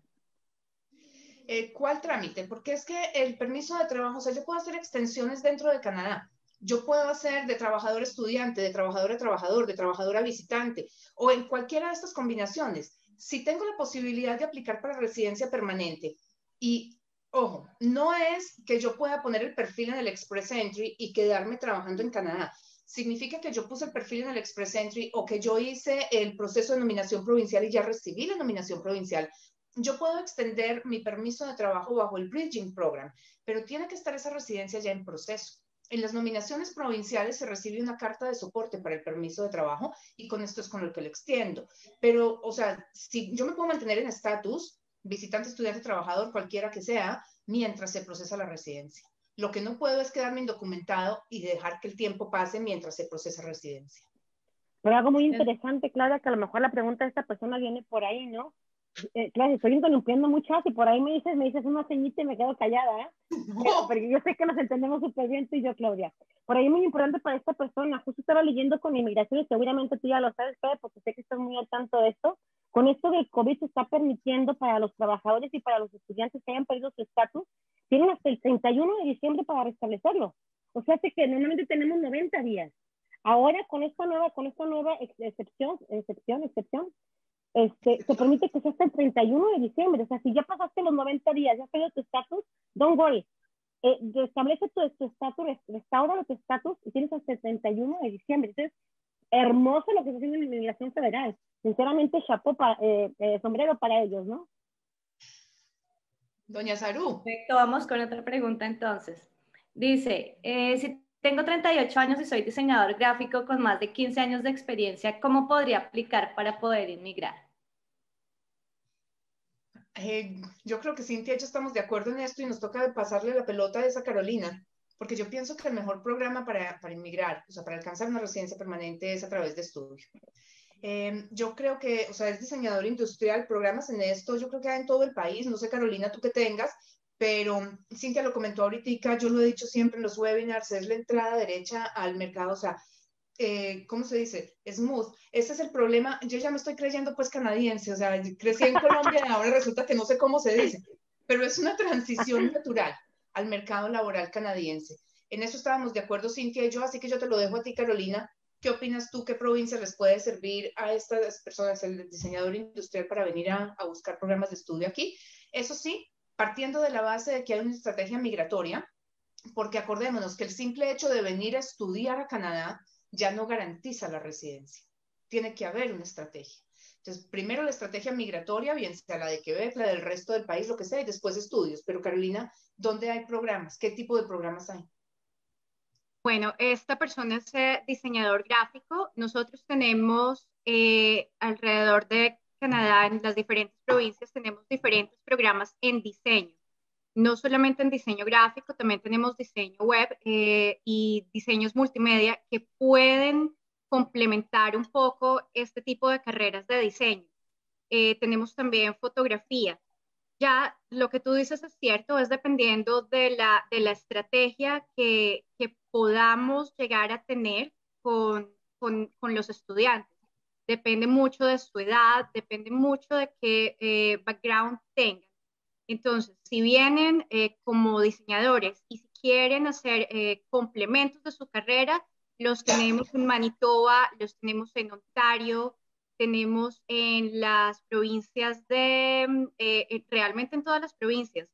Eh, ¿Cuál trámite? Porque es que el permiso de trabajo, o sea, yo puedo hacer extensiones dentro de Canadá. Yo puedo hacer de trabajador estudiante, de trabajador a trabajador, de trabajador a visitante o en cualquiera de estas combinaciones. Si tengo la posibilidad de aplicar para residencia permanente y Ojo, no es que yo pueda poner el perfil en el Express Entry y quedarme trabajando en Canadá. Significa que yo puse el perfil en el Express Entry o que yo hice el proceso de nominación provincial y ya recibí la nominación provincial. Yo puedo extender mi permiso de trabajo bajo el Bridging Program, pero tiene que estar esa residencia ya en proceso. En las nominaciones provinciales se recibe una carta de soporte para el permiso de trabajo y con esto es con lo que lo extiendo. Pero, o sea, si yo me puedo mantener en estatus, visitante, estudiante, trabajador, cualquiera que sea, mientras se procesa la residencia. Lo que no puedo es quedarme indocumentado y dejar que el tiempo pase mientras se procesa residencia. Pero algo muy interesante, Clara, que a lo mejor la pregunta de esta persona viene por ahí, ¿no? Eh, claro, estoy interrumpiendo mucho y por ahí me dices, me dices una ceñita y me quedo callada, ¿eh? Porque yo sé que nos entendemos súper bien tú y yo, Claudia. Por ahí muy importante para esta persona, justo estaba leyendo con inmigración y seguramente tú ya lo sabes, porque sé que estás muy al tanto de esto. Con esto del COVID se está permitiendo para los trabajadores y para los estudiantes que hayan perdido su estatus, tienen hasta el 31 de diciembre para restablecerlo. O sea, que normalmente tenemos 90 días. Ahora con esta nueva, con esta nueva excepción, excepción, excepción, este, se permite que sea hasta el 31 de diciembre. O sea, si ya pasaste los 90 días, ya has tu estatus, don't worry. Eh, restablece tu estatus, restaura tu estatus y tienes hasta el 31 de diciembre. Entonces, hermoso lo que está haciendo la inmigración federal. Sinceramente, chapo eh, eh, sombrero para ellos, ¿no? Doña Saru. Perfecto, vamos con otra pregunta entonces. Dice, eh, si tengo 38 años y soy diseñador gráfico con más de 15 años de experiencia, ¿cómo podría aplicar para poder inmigrar? Eh, yo creo que Cintia y yo estamos de acuerdo en esto y nos toca pasarle la pelota a esa Carolina, porque yo pienso que el mejor programa para, para inmigrar, o sea, para alcanzar una residencia permanente es a través de estudio. Eh, yo creo que, o sea, es diseñador industrial, programas en esto, yo creo que hay en todo el país, no sé Carolina, tú que tengas, pero Cintia lo comentó ahorita, yo lo he dicho siempre en los webinars, es la entrada derecha al mercado, o sea, eh, ¿cómo se dice? Smooth. Ese es el problema. Yo ya me estoy creyendo pues canadiense, o sea, crecí en Colombia y ahora resulta que no sé cómo se dice, pero es una transición natural al mercado laboral canadiense. En eso estábamos de acuerdo Cintia y yo, así que yo te lo dejo a ti, Carolina. ¿Qué opinas tú? ¿Qué provincia les puede servir a estas personas, el diseñador industrial, para venir a, a buscar programas de estudio aquí? Eso sí, partiendo de la base de que hay una estrategia migratoria, porque acordémonos que el simple hecho de venir a estudiar a Canadá ya no garantiza la residencia. Tiene que haber una estrategia. Entonces, primero la estrategia migratoria, bien sea la de Quebec, la del resto del país, lo que sea, y después estudios. Pero Carolina, ¿dónde hay programas? ¿Qué tipo de programas hay? Bueno, esta persona es eh, diseñador gráfico. Nosotros tenemos eh, alrededor de Canadá, en las diferentes provincias, tenemos diferentes programas en diseño. No solamente en diseño gráfico, también tenemos diseño web eh, y diseños multimedia que pueden complementar un poco este tipo de carreras de diseño. Eh, tenemos también fotografía. Ya lo que tú dices es cierto, es dependiendo de la, de la estrategia que, que podamos llegar a tener con, con, con los estudiantes depende mucho de su edad, depende mucho de qué eh, background tengan. Entonces, si vienen eh, como diseñadores y si quieren hacer complementos de su carrera, los tenemos en Manitoba, los tenemos en Ontario, tenemos en las provincias de, realmente en todas las provincias,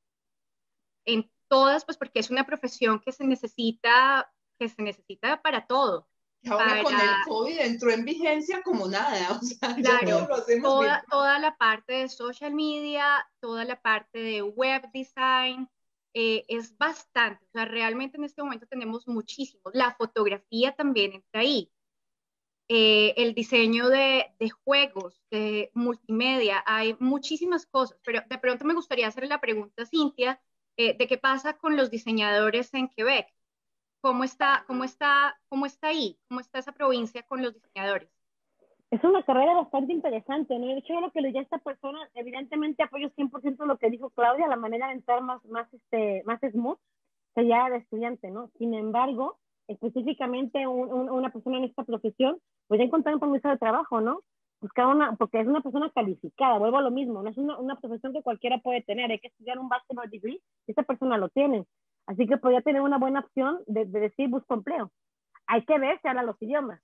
en todas, pues porque es una profesión que se necesita, que se necesita para todo. Ahora con el COVID entró en vigencia como nada, o sea, claro, toda, toda, la parte de social media, toda la parte de web design, eh, es bastante, o sea, realmente en este momento tenemos muchísimo. La fotografía también entra ahí. Eh, el diseño de, de, juegos, de multimedia, hay muchísimas cosas, pero de pronto me gustaría hacerle la pregunta a Cintia eh, de qué pasa con los diseñadores en Quebec ¿Cómo está, cómo está, cómo está ahí? ¿Cómo está esa provincia con los diseñadores? Es una carrera bastante interesante, ¿no? De hecho, lo que le a esta persona, evidentemente apoyo 100% lo que dijo Claudia, la manera de entrar más, más, este, más smooth, sería de estudiante, ¿no? Sin embargo, específicamente una persona en esta profesión, pues ya encontrar un permiso de trabajo, ¿no? Buscar una, porque es una persona calificada, vuelvo a lo mismo, no es una, una profesión que cualquiera puede tener, hay que estudiar un bachelor degree, y esta persona lo tiene. Así que podría tener una buena opción de, de decir busco empleo. Hay que ver si habla los idiomas.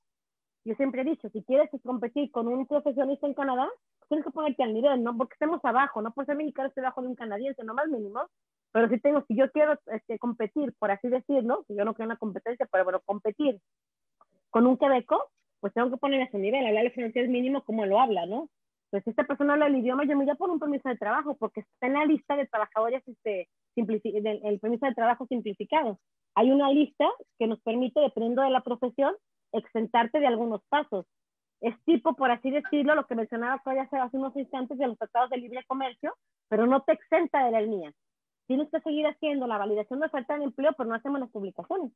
Yo siempre he dicho, si quieres competir con un profesionista en Canadá, tienes que ponerte al nivel, no porque estemos abajo, no por ser mexicano estoy abajo de un canadiense, no más mínimo, pero si tengo, si yo quiero este, competir, por así decirlo, si yo no quiero una competencia, pero bueno, competir con un quebeco, pues tengo que poner ese nivel, hablar el francés mínimo como lo habla, ¿no? Pues si esta persona habla el idioma, yo me voy a poner un permiso de trabajo, porque está en la lista de trabajadores, este, el permiso de trabajo simplificado. Hay una lista que nos permite, dependiendo de la profesión, exentarte de algunos pasos. Es tipo, por así decirlo, lo que mencionaba todavía hace unos instantes de los tratados de libre comercio, pero no te exenta de la línea. Tienes que seguir haciendo la validación de oferta de empleo, pero no hacemos las publicaciones.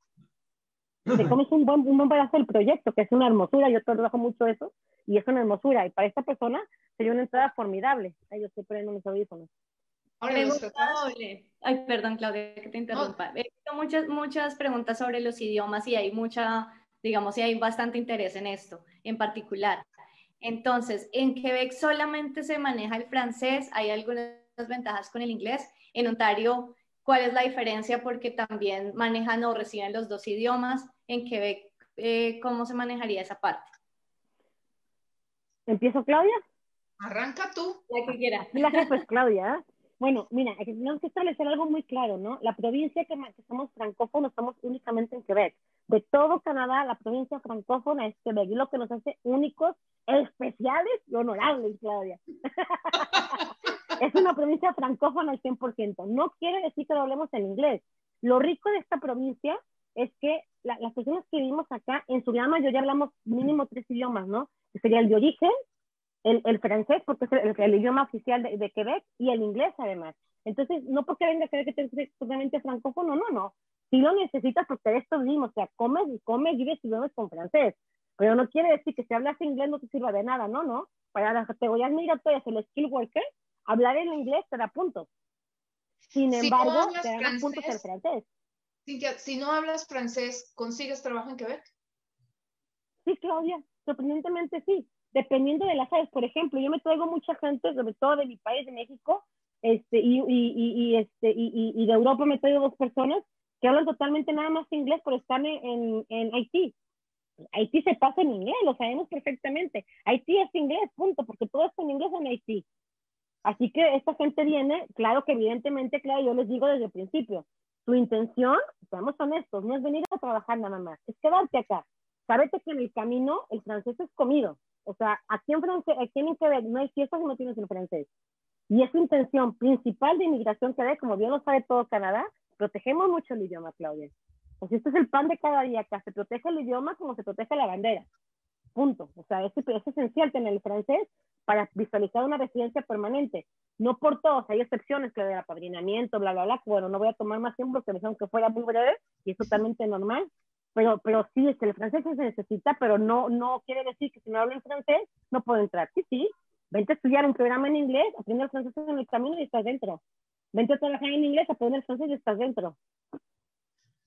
Te comes un buen, un buen pedazo del proyecto, que es una hermosura, yo trabajo mucho eso, y es una hermosura. Y para esta persona sería una entrada formidable. Ay, yo estoy poniendo mis audífonos. Ay, perdón, Claudia, que te interrumpa. He visto muchas, muchas preguntas sobre los idiomas y hay mucha digamos, si hay bastante interés en esto en particular. Entonces, en Quebec solamente se maneja el francés, hay algunas ventajas con el inglés. En Ontario, ¿cuál es la diferencia? Porque también manejan o reciben los dos idiomas. En Quebec, eh, ¿cómo se manejaría esa parte? ¿Empiezo, Claudia? Arranca tú. La que quiera. La jefa es Claudia. Bueno, mira, tenemos que establecer algo muy claro, ¿no? La provincia que, que somos francófonos estamos únicamente en Quebec de todo Canadá, la provincia francófona es Quebec, y lo que nos hace únicos, especiales y honorables, Claudia. es una provincia francófona al 100%. No quiere decir que lo hablemos en inglés. Lo rico de esta provincia es que las personas que vivimos acá, en su gran mayoría hablamos mínimo tres idiomas, ¿no? Sería el de origen, el, el francés, porque es el, idioma oficial de, de, Quebec, y el inglés además. Entonces, no porque venga a creer que es totalmente francófono, no, no si lo necesitas porque de esto vivimos, o sea, comes y comes, vives y vives con francés. Pero no quiere decir que si hablas inglés no te sirva de nada, no, no. Para las categorías migratorias, el skill worker, hablar en inglés te da puntos. Sin embargo, te da puntos el francés. si no hablas francés, ¿consigues trabajo en Quebec? Sí, Claudia, sorprendentemente sí. Dependiendo de las áreas, por ejemplo, yo me traigo mucha gente, sobre todo de mi país, de México, este, este, y, de Europa me traigo dos personas que hablan totalmente nada más inglés, pero están en, en, Haití. Haití se pasa en inglés, lo sabemos perfectamente. Haití es inglés, punto, porque todo está en inglés en Haití. Así que esta gente viene, claro que evidentemente, claro, yo les digo desde el principio, tu intención, seamos honestos, no es venir a trabajar nada más, es quedarte acá. Sábete que en el camino el francés es comido. O sea, aquí en, francés, aquí en Quebec no hay fiestas si no tienes el francés. Y es intención principal de inmigración que como bien lo sabe todo Canadá, protegemos mucho el idioma, Claudia. Pues esto es el pan de cada día acá. Se protege el idioma como se protege la bandera. Punto. O sea, es, es esencial tener el francés para visualizar una residencia permanente. No por todos, hay excepciones que de apadrinamiento, bla, bla, bla. Bueno, no voy a tomar más tiempo porque me dijeron que fuera muy breve y es totalmente normal. Pero, pero sí, es que el francés se necesita, pero no, no quiere decir que si no hablo en francés no puedo entrar. Sí, sí, vente a estudiar un programa en inglés, aprende el francés en el camino y estás dentro. Vente a trabajar en inglés, aprender francés y estás dentro.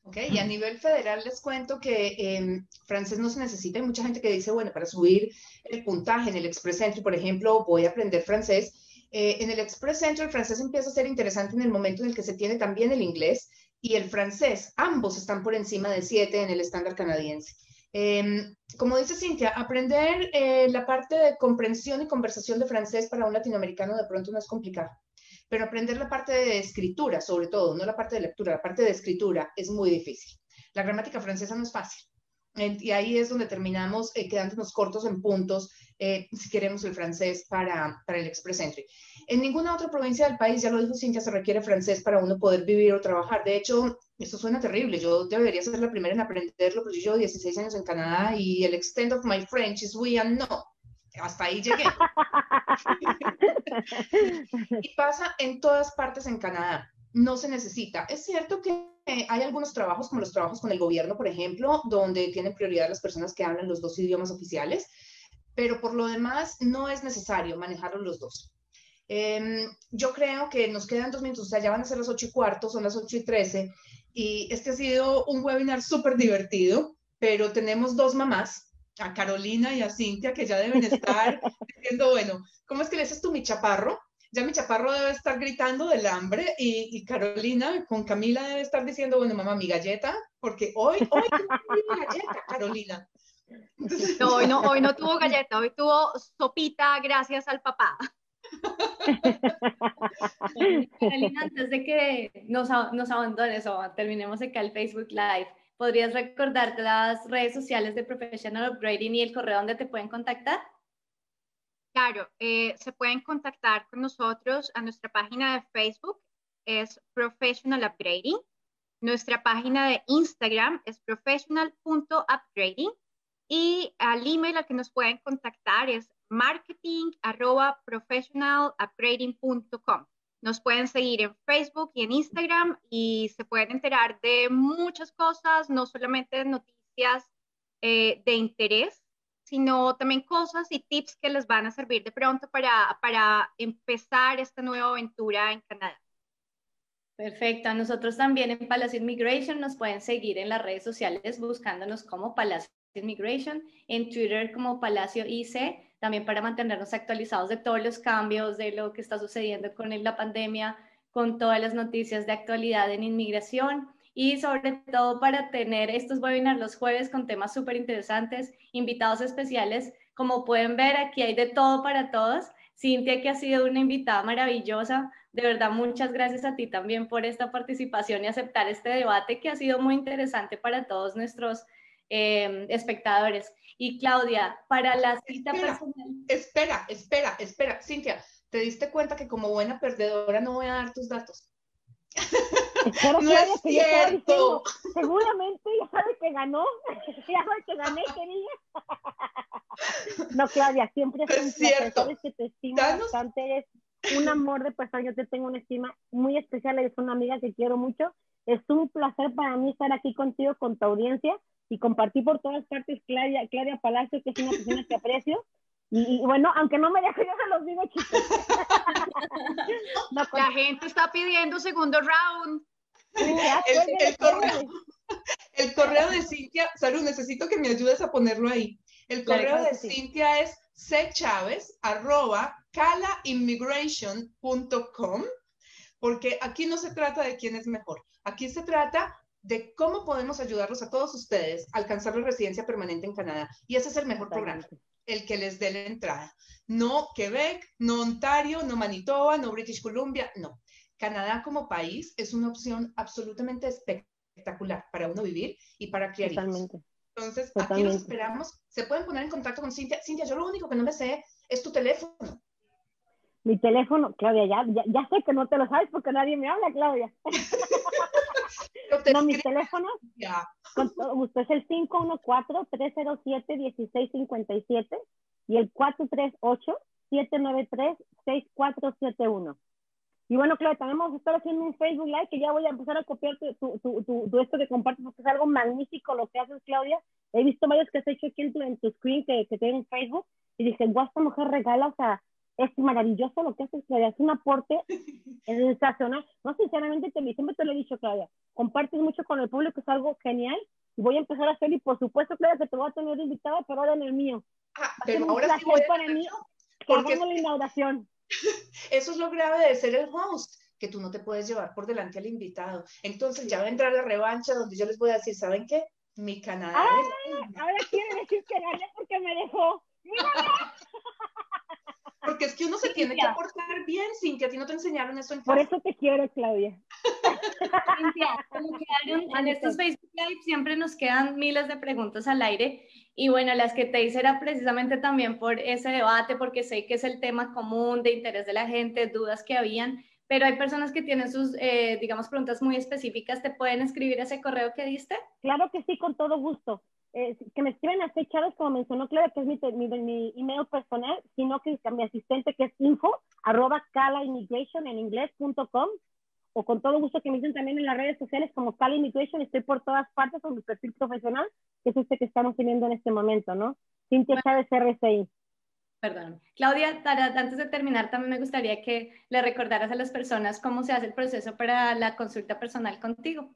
Ok, y a nivel federal les cuento que eh, francés no se necesita. Hay mucha gente que dice, bueno, para subir el puntaje en el Express Entry, por ejemplo, voy a aprender francés. Eh, en el Express Entry el francés empieza a ser interesante en el momento en el que se tiene también el inglés y el francés. Ambos están por encima de 7 en el estándar canadiense. Em, como dice Cintia, aprender eh, la parte de comprensión y conversación de francés para un latinoamericano de pronto no es complicado pero aprender la parte de escritura, sobre todo, no la parte de lectura, la parte de escritura es muy difícil. La gramática francesa no es fácil. Y ahí es donde terminamos eh, quedándonos cortos en puntos eh, si queremos el francés para, para el Express Entry. En ninguna otra provincia del país, ya lo dijo Cintia, se requiere francés para uno poder vivir o trabajar. De hecho, esto suena terrible. Yo debería ser la primera en aprenderlo, pero yo llevo 16 años en Canadá y el extent of my French is we and no hasta ahí llegué. y pasa en todas partes en Canadá. No se necesita. Es cierto que hay algunos trabajos, como los trabajos con el gobierno, por ejemplo, donde tienen prioridad las personas que hablan los dos idiomas oficiales, pero por lo demás no es necesario manejarlos los dos. Em, yo creo que nos quedan dos minutos, o sea, ya van a ser las ocho y cuarto, son las ocho y trece, y este ha sido un webinar súper divertido, pero tenemos dos mamás, a Carolina y a Cintia, que ya deben estar diciendo, bueno, ¿cómo es que le haces tú mi chaparro? Ya mi chaparro debe estar gritando del hambre y, Carolina con Camila debe estar diciendo, bueno, mamá, mi galleta, porque hoy, hoy mi galleta, Carolina. no, hoy no, hoy no tuvo galleta, hoy tuvo sopita gracias al papá. Carolina, antes de que nos, nos abandones o terminemos acá el Facebook Live, ¿podrías recordarte las redes sociales de Professional Upgrading y el correo donde te pueden contactar? Claro, eh, se pueden contactar con nosotros a nuestra página de Facebook, es Professional Upgrading. Nuestra página de Instagram es professional.upgrading y al email al que nos pueden contactar es marketing arroba professionalupgrading.com. Nos pueden seguir en Facebook y en Instagram y se pueden enterar de muchas cosas, no solamente de noticias eh, de interés, sino también cosas y tips que les van a servir de pronto para, para empezar esta nueva aventura en Canadá. Perfecto. Nosotros también en Palacio Immigration nos pueden seguir en las redes sociales buscándonos como Palacio Immigration, en Twitter como Palacio IC también para mantenernos actualizados de todos los cambios, de lo que está sucediendo con la pandemia, con todas las noticias de actualidad en inmigración y sobre todo para tener estos webinars los jueves con temas súper interesantes, invitados especiales. Como pueden ver, aquí hay de todo para todos. Cintia, que ha sido una invitada maravillosa. De verdad, muchas gracias a ti también por esta participación y aceptar este debate que ha sido muy interesante para todos nuestros eh, espectadores. Y Claudia, para la cita espera, personal. Espera, espera, espera. Cintia, ¿te diste cuenta que como buena perdedora no voy a dar tus datos? No es cierto. seguramente ya sabe que ganó, ya sabe que gané, querida. no, Claudia, siempre es, un cierto. Sabes que te estimo bastante, eres un amor de persona, yo te tengo una estima muy especial, eres una amiga que quiero mucho. Es un placer para mí estar aquí contigo, con tu audiencia y compartí por todas partes Claudia, Claudia Palacio, que es una persona que aprecio. Y, bueno, aunque no me deje, yo se los digo, chicos. La gente está pidiendo segundo round. el, correo, el, correo, de Cintia, Salud, necesito que me ayudes a ponerlo ahí. El correo de Cintia es cchavez arroba calaimmigration.com porque aquí no se trata de quién es mejor, aquí se trata de cómo podemos ayudarlos a todos ustedes a alcanzar la residencia permanente en Canadá. Y ese es el mejor programa, el que les dé la entrada. No Quebec, no Ontario, no Manitoba, no British Columbia, no. Canadá como país es una opción absolutamente espectacular para uno vivir y para criar Totalmente. Entonces, aquí los esperamos. Se pueden poner en contacto con Cintia. Cintia, yo lo único que no me sé es tu teléfono. Mi teléfono, Claudia, ya, ya, sé que no te lo sabes porque nadie me habla, Claudia. no, mi teléfono, con todo gusto, es el 514-307-1657 y el 438-793-6471. Y bueno, Claudia, también vamos a estar haciendo un Facebook Live que ya voy a empezar a copiar tu, tu, tu, esto que compartes porque es algo magnífico lo que haces, Claudia. He visto varios que has hecho aquí en tu, en tu screen que, que tienen Facebook y dije, guau, esta mujer regala, o sea, es maravilloso lo que haces, Claudia, es un aporte sensacional. No, sinceramente, te, siempre te lo he dicho, Claudia, compartes mucho con el público, es algo genial, y voy a empezar a hacer, y por supuesto, Claudia, que te voy a tener invitada, pero ahora en el mío. Ah, pero ahora sí voy a para mí, porque la inauguración. Eso es lo grave de ser el host, que tú no te puedes llevar por delante al invitado. Entonces ya va a entrar la revancha donde yo les voy a decir, ¿saben qué? Mi canal. Ah, ahora quiere decir que gané porque me dejó. Porque es que uno se tiene que aportar bien, Cintia, a ti no te enseñaron eso en Por eso te quiero, Claudia. Cintia, como en estos Facebook Live siempre nos quedan miles de preguntas al aire y bueno, las que te hice era precisamente también por ese debate, porque sé que es el tema común de interés de la gente, dudas que habían, pero hay personas que tienen sus, eh, digamos, preguntas muy específicas. ¿Te pueden escribir ese correo que diste? Claro que sí, con todo gusto. Eh, que me escriben a fechados, como mencionó Claudia, que es mi, mi, mi, email personal, sino que mi asistente, que es info, arroba immigration en inglés.com, o con todo gusto que me dicen también en las redes sociales como Cala Immigration, estoy por todas partes con mi perfil profesional, que es este que estamos teniendo en este momento, ¿no? Cintia Chávez RCI. Perdón. Claudia, antes de terminar, también me gustaría que le recordaras a las personas cómo se hace el proceso para la consulta personal contigo.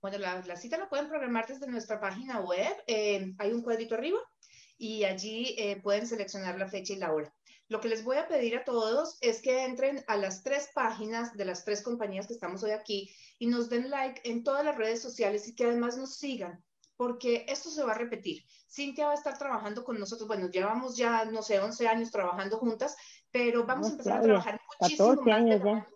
Bueno, la, cita la pueden programar desde nuestra página web. Eh, hay un cuadrito arriba y allí eh, pueden seleccionar la fecha y la hora. Lo que les voy a pedir a todos es que entren a las tres páginas de las tres compañías que estamos hoy aquí y nos den like en todas las redes sociales y que además nos sigan porque esto se va a repetir. Cintia va a estar trabajando con nosotros, bueno, llevamos ya, no sé, 11 años trabajando juntas, pero vamos a empezar a trabajar muchísimo más de la mano.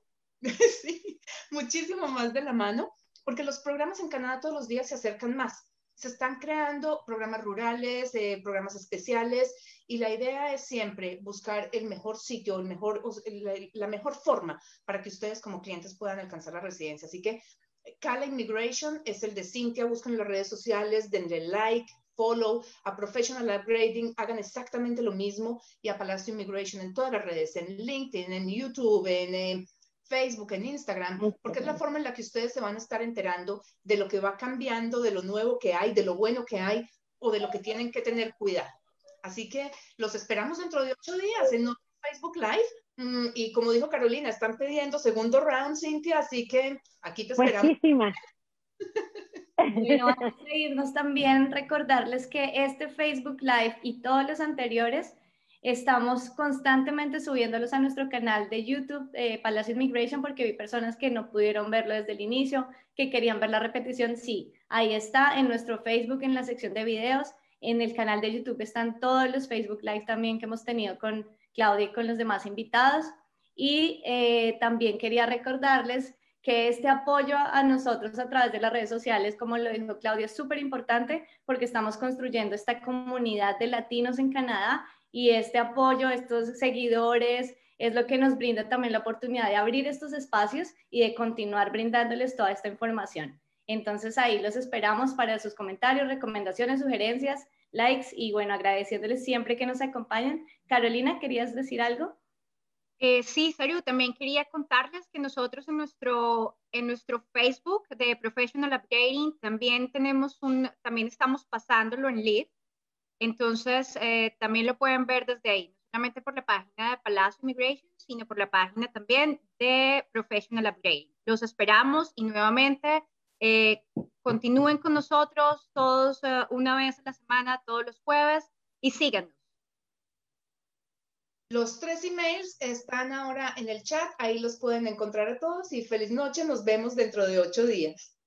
sí, muchísimo más de la mano, porque los programas en Canadá todos los días se acercan más. Se están creando programas rurales, eh, programas especiales, y la idea es siempre buscar el mejor sitio, la, mejor forma para que ustedes como clientes puedan alcanzar la residencia. Así que Cala Immigration es el de Cintia, buscan en las redes sociales, denle like, follow, a Professional Upgrading, hagan exactamente lo mismo y a Palacio Immigration en todas las redes, en LinkedIn, en YouTube, en, Facebook, en Instagram, porque es la forma en la que ustedes se van a estar enterando de lo que va cambiando, de lo nuevo que hay, de lo bueno que hay o de lo que tienen que tener cuidado. Así que los esperamos dentro de ocho días en Facebook Live Mm, y como dijo Carolina, están pidiendo segundo round, Cintia, así que aquí te esperamos. Buenísima. Bueno, antes de irnos también recordarles que este Facebook Live y todos los anteriores estamos constantemente subiéndolos a nuestro canal de YouTube, eh, Palacio Immigration, porque vi personas que no pudieron verlo desde el inicio, que querían ver la repetición. Sí, ahí está en nuestro Facebook, en la sección de videos. En el canal de YouTube están todos los Facebook Live también que hemos tenido con Claudia y con los demás invitados. Y eh, también quería recordarles que este apoyo a nosotros a través de las redes sociales, como lo dijo Claudia, es súper importante porque estamos construyendo esta comunidad de latinos en Canadá y este apoyo, estos seguidores, es lo que nos brinda también la oportunidad de abrir estos espacios y de continuar brindándoles toda esta información. Entonces ahí los esperamos para sus comentarios, recomendaciones, sugerencias likes y bueno, agradeciéndoles siempre que nos acompañan. Carolina, ¿querías decir algo? Eh, sí, Saru, también quería contarles que nosotros en nuestro, en nuestro Facebook de Professional Updating también tenemos un, también estamos pasándolo en lead. Entonces, eh, también lo pueden ver desde ahí, no solamente por la página de Palacio Immigration, sino por la página también de Professional Updating. Los esperamos y nuevamente eh, continúen con nosotros todos eh, una vez a la semana, todos los jueves y síganos. Los tres emails están ahora en el chat, ahí los pueden encontrar a todos y feliz noche, nos vemos dentro de ocho días.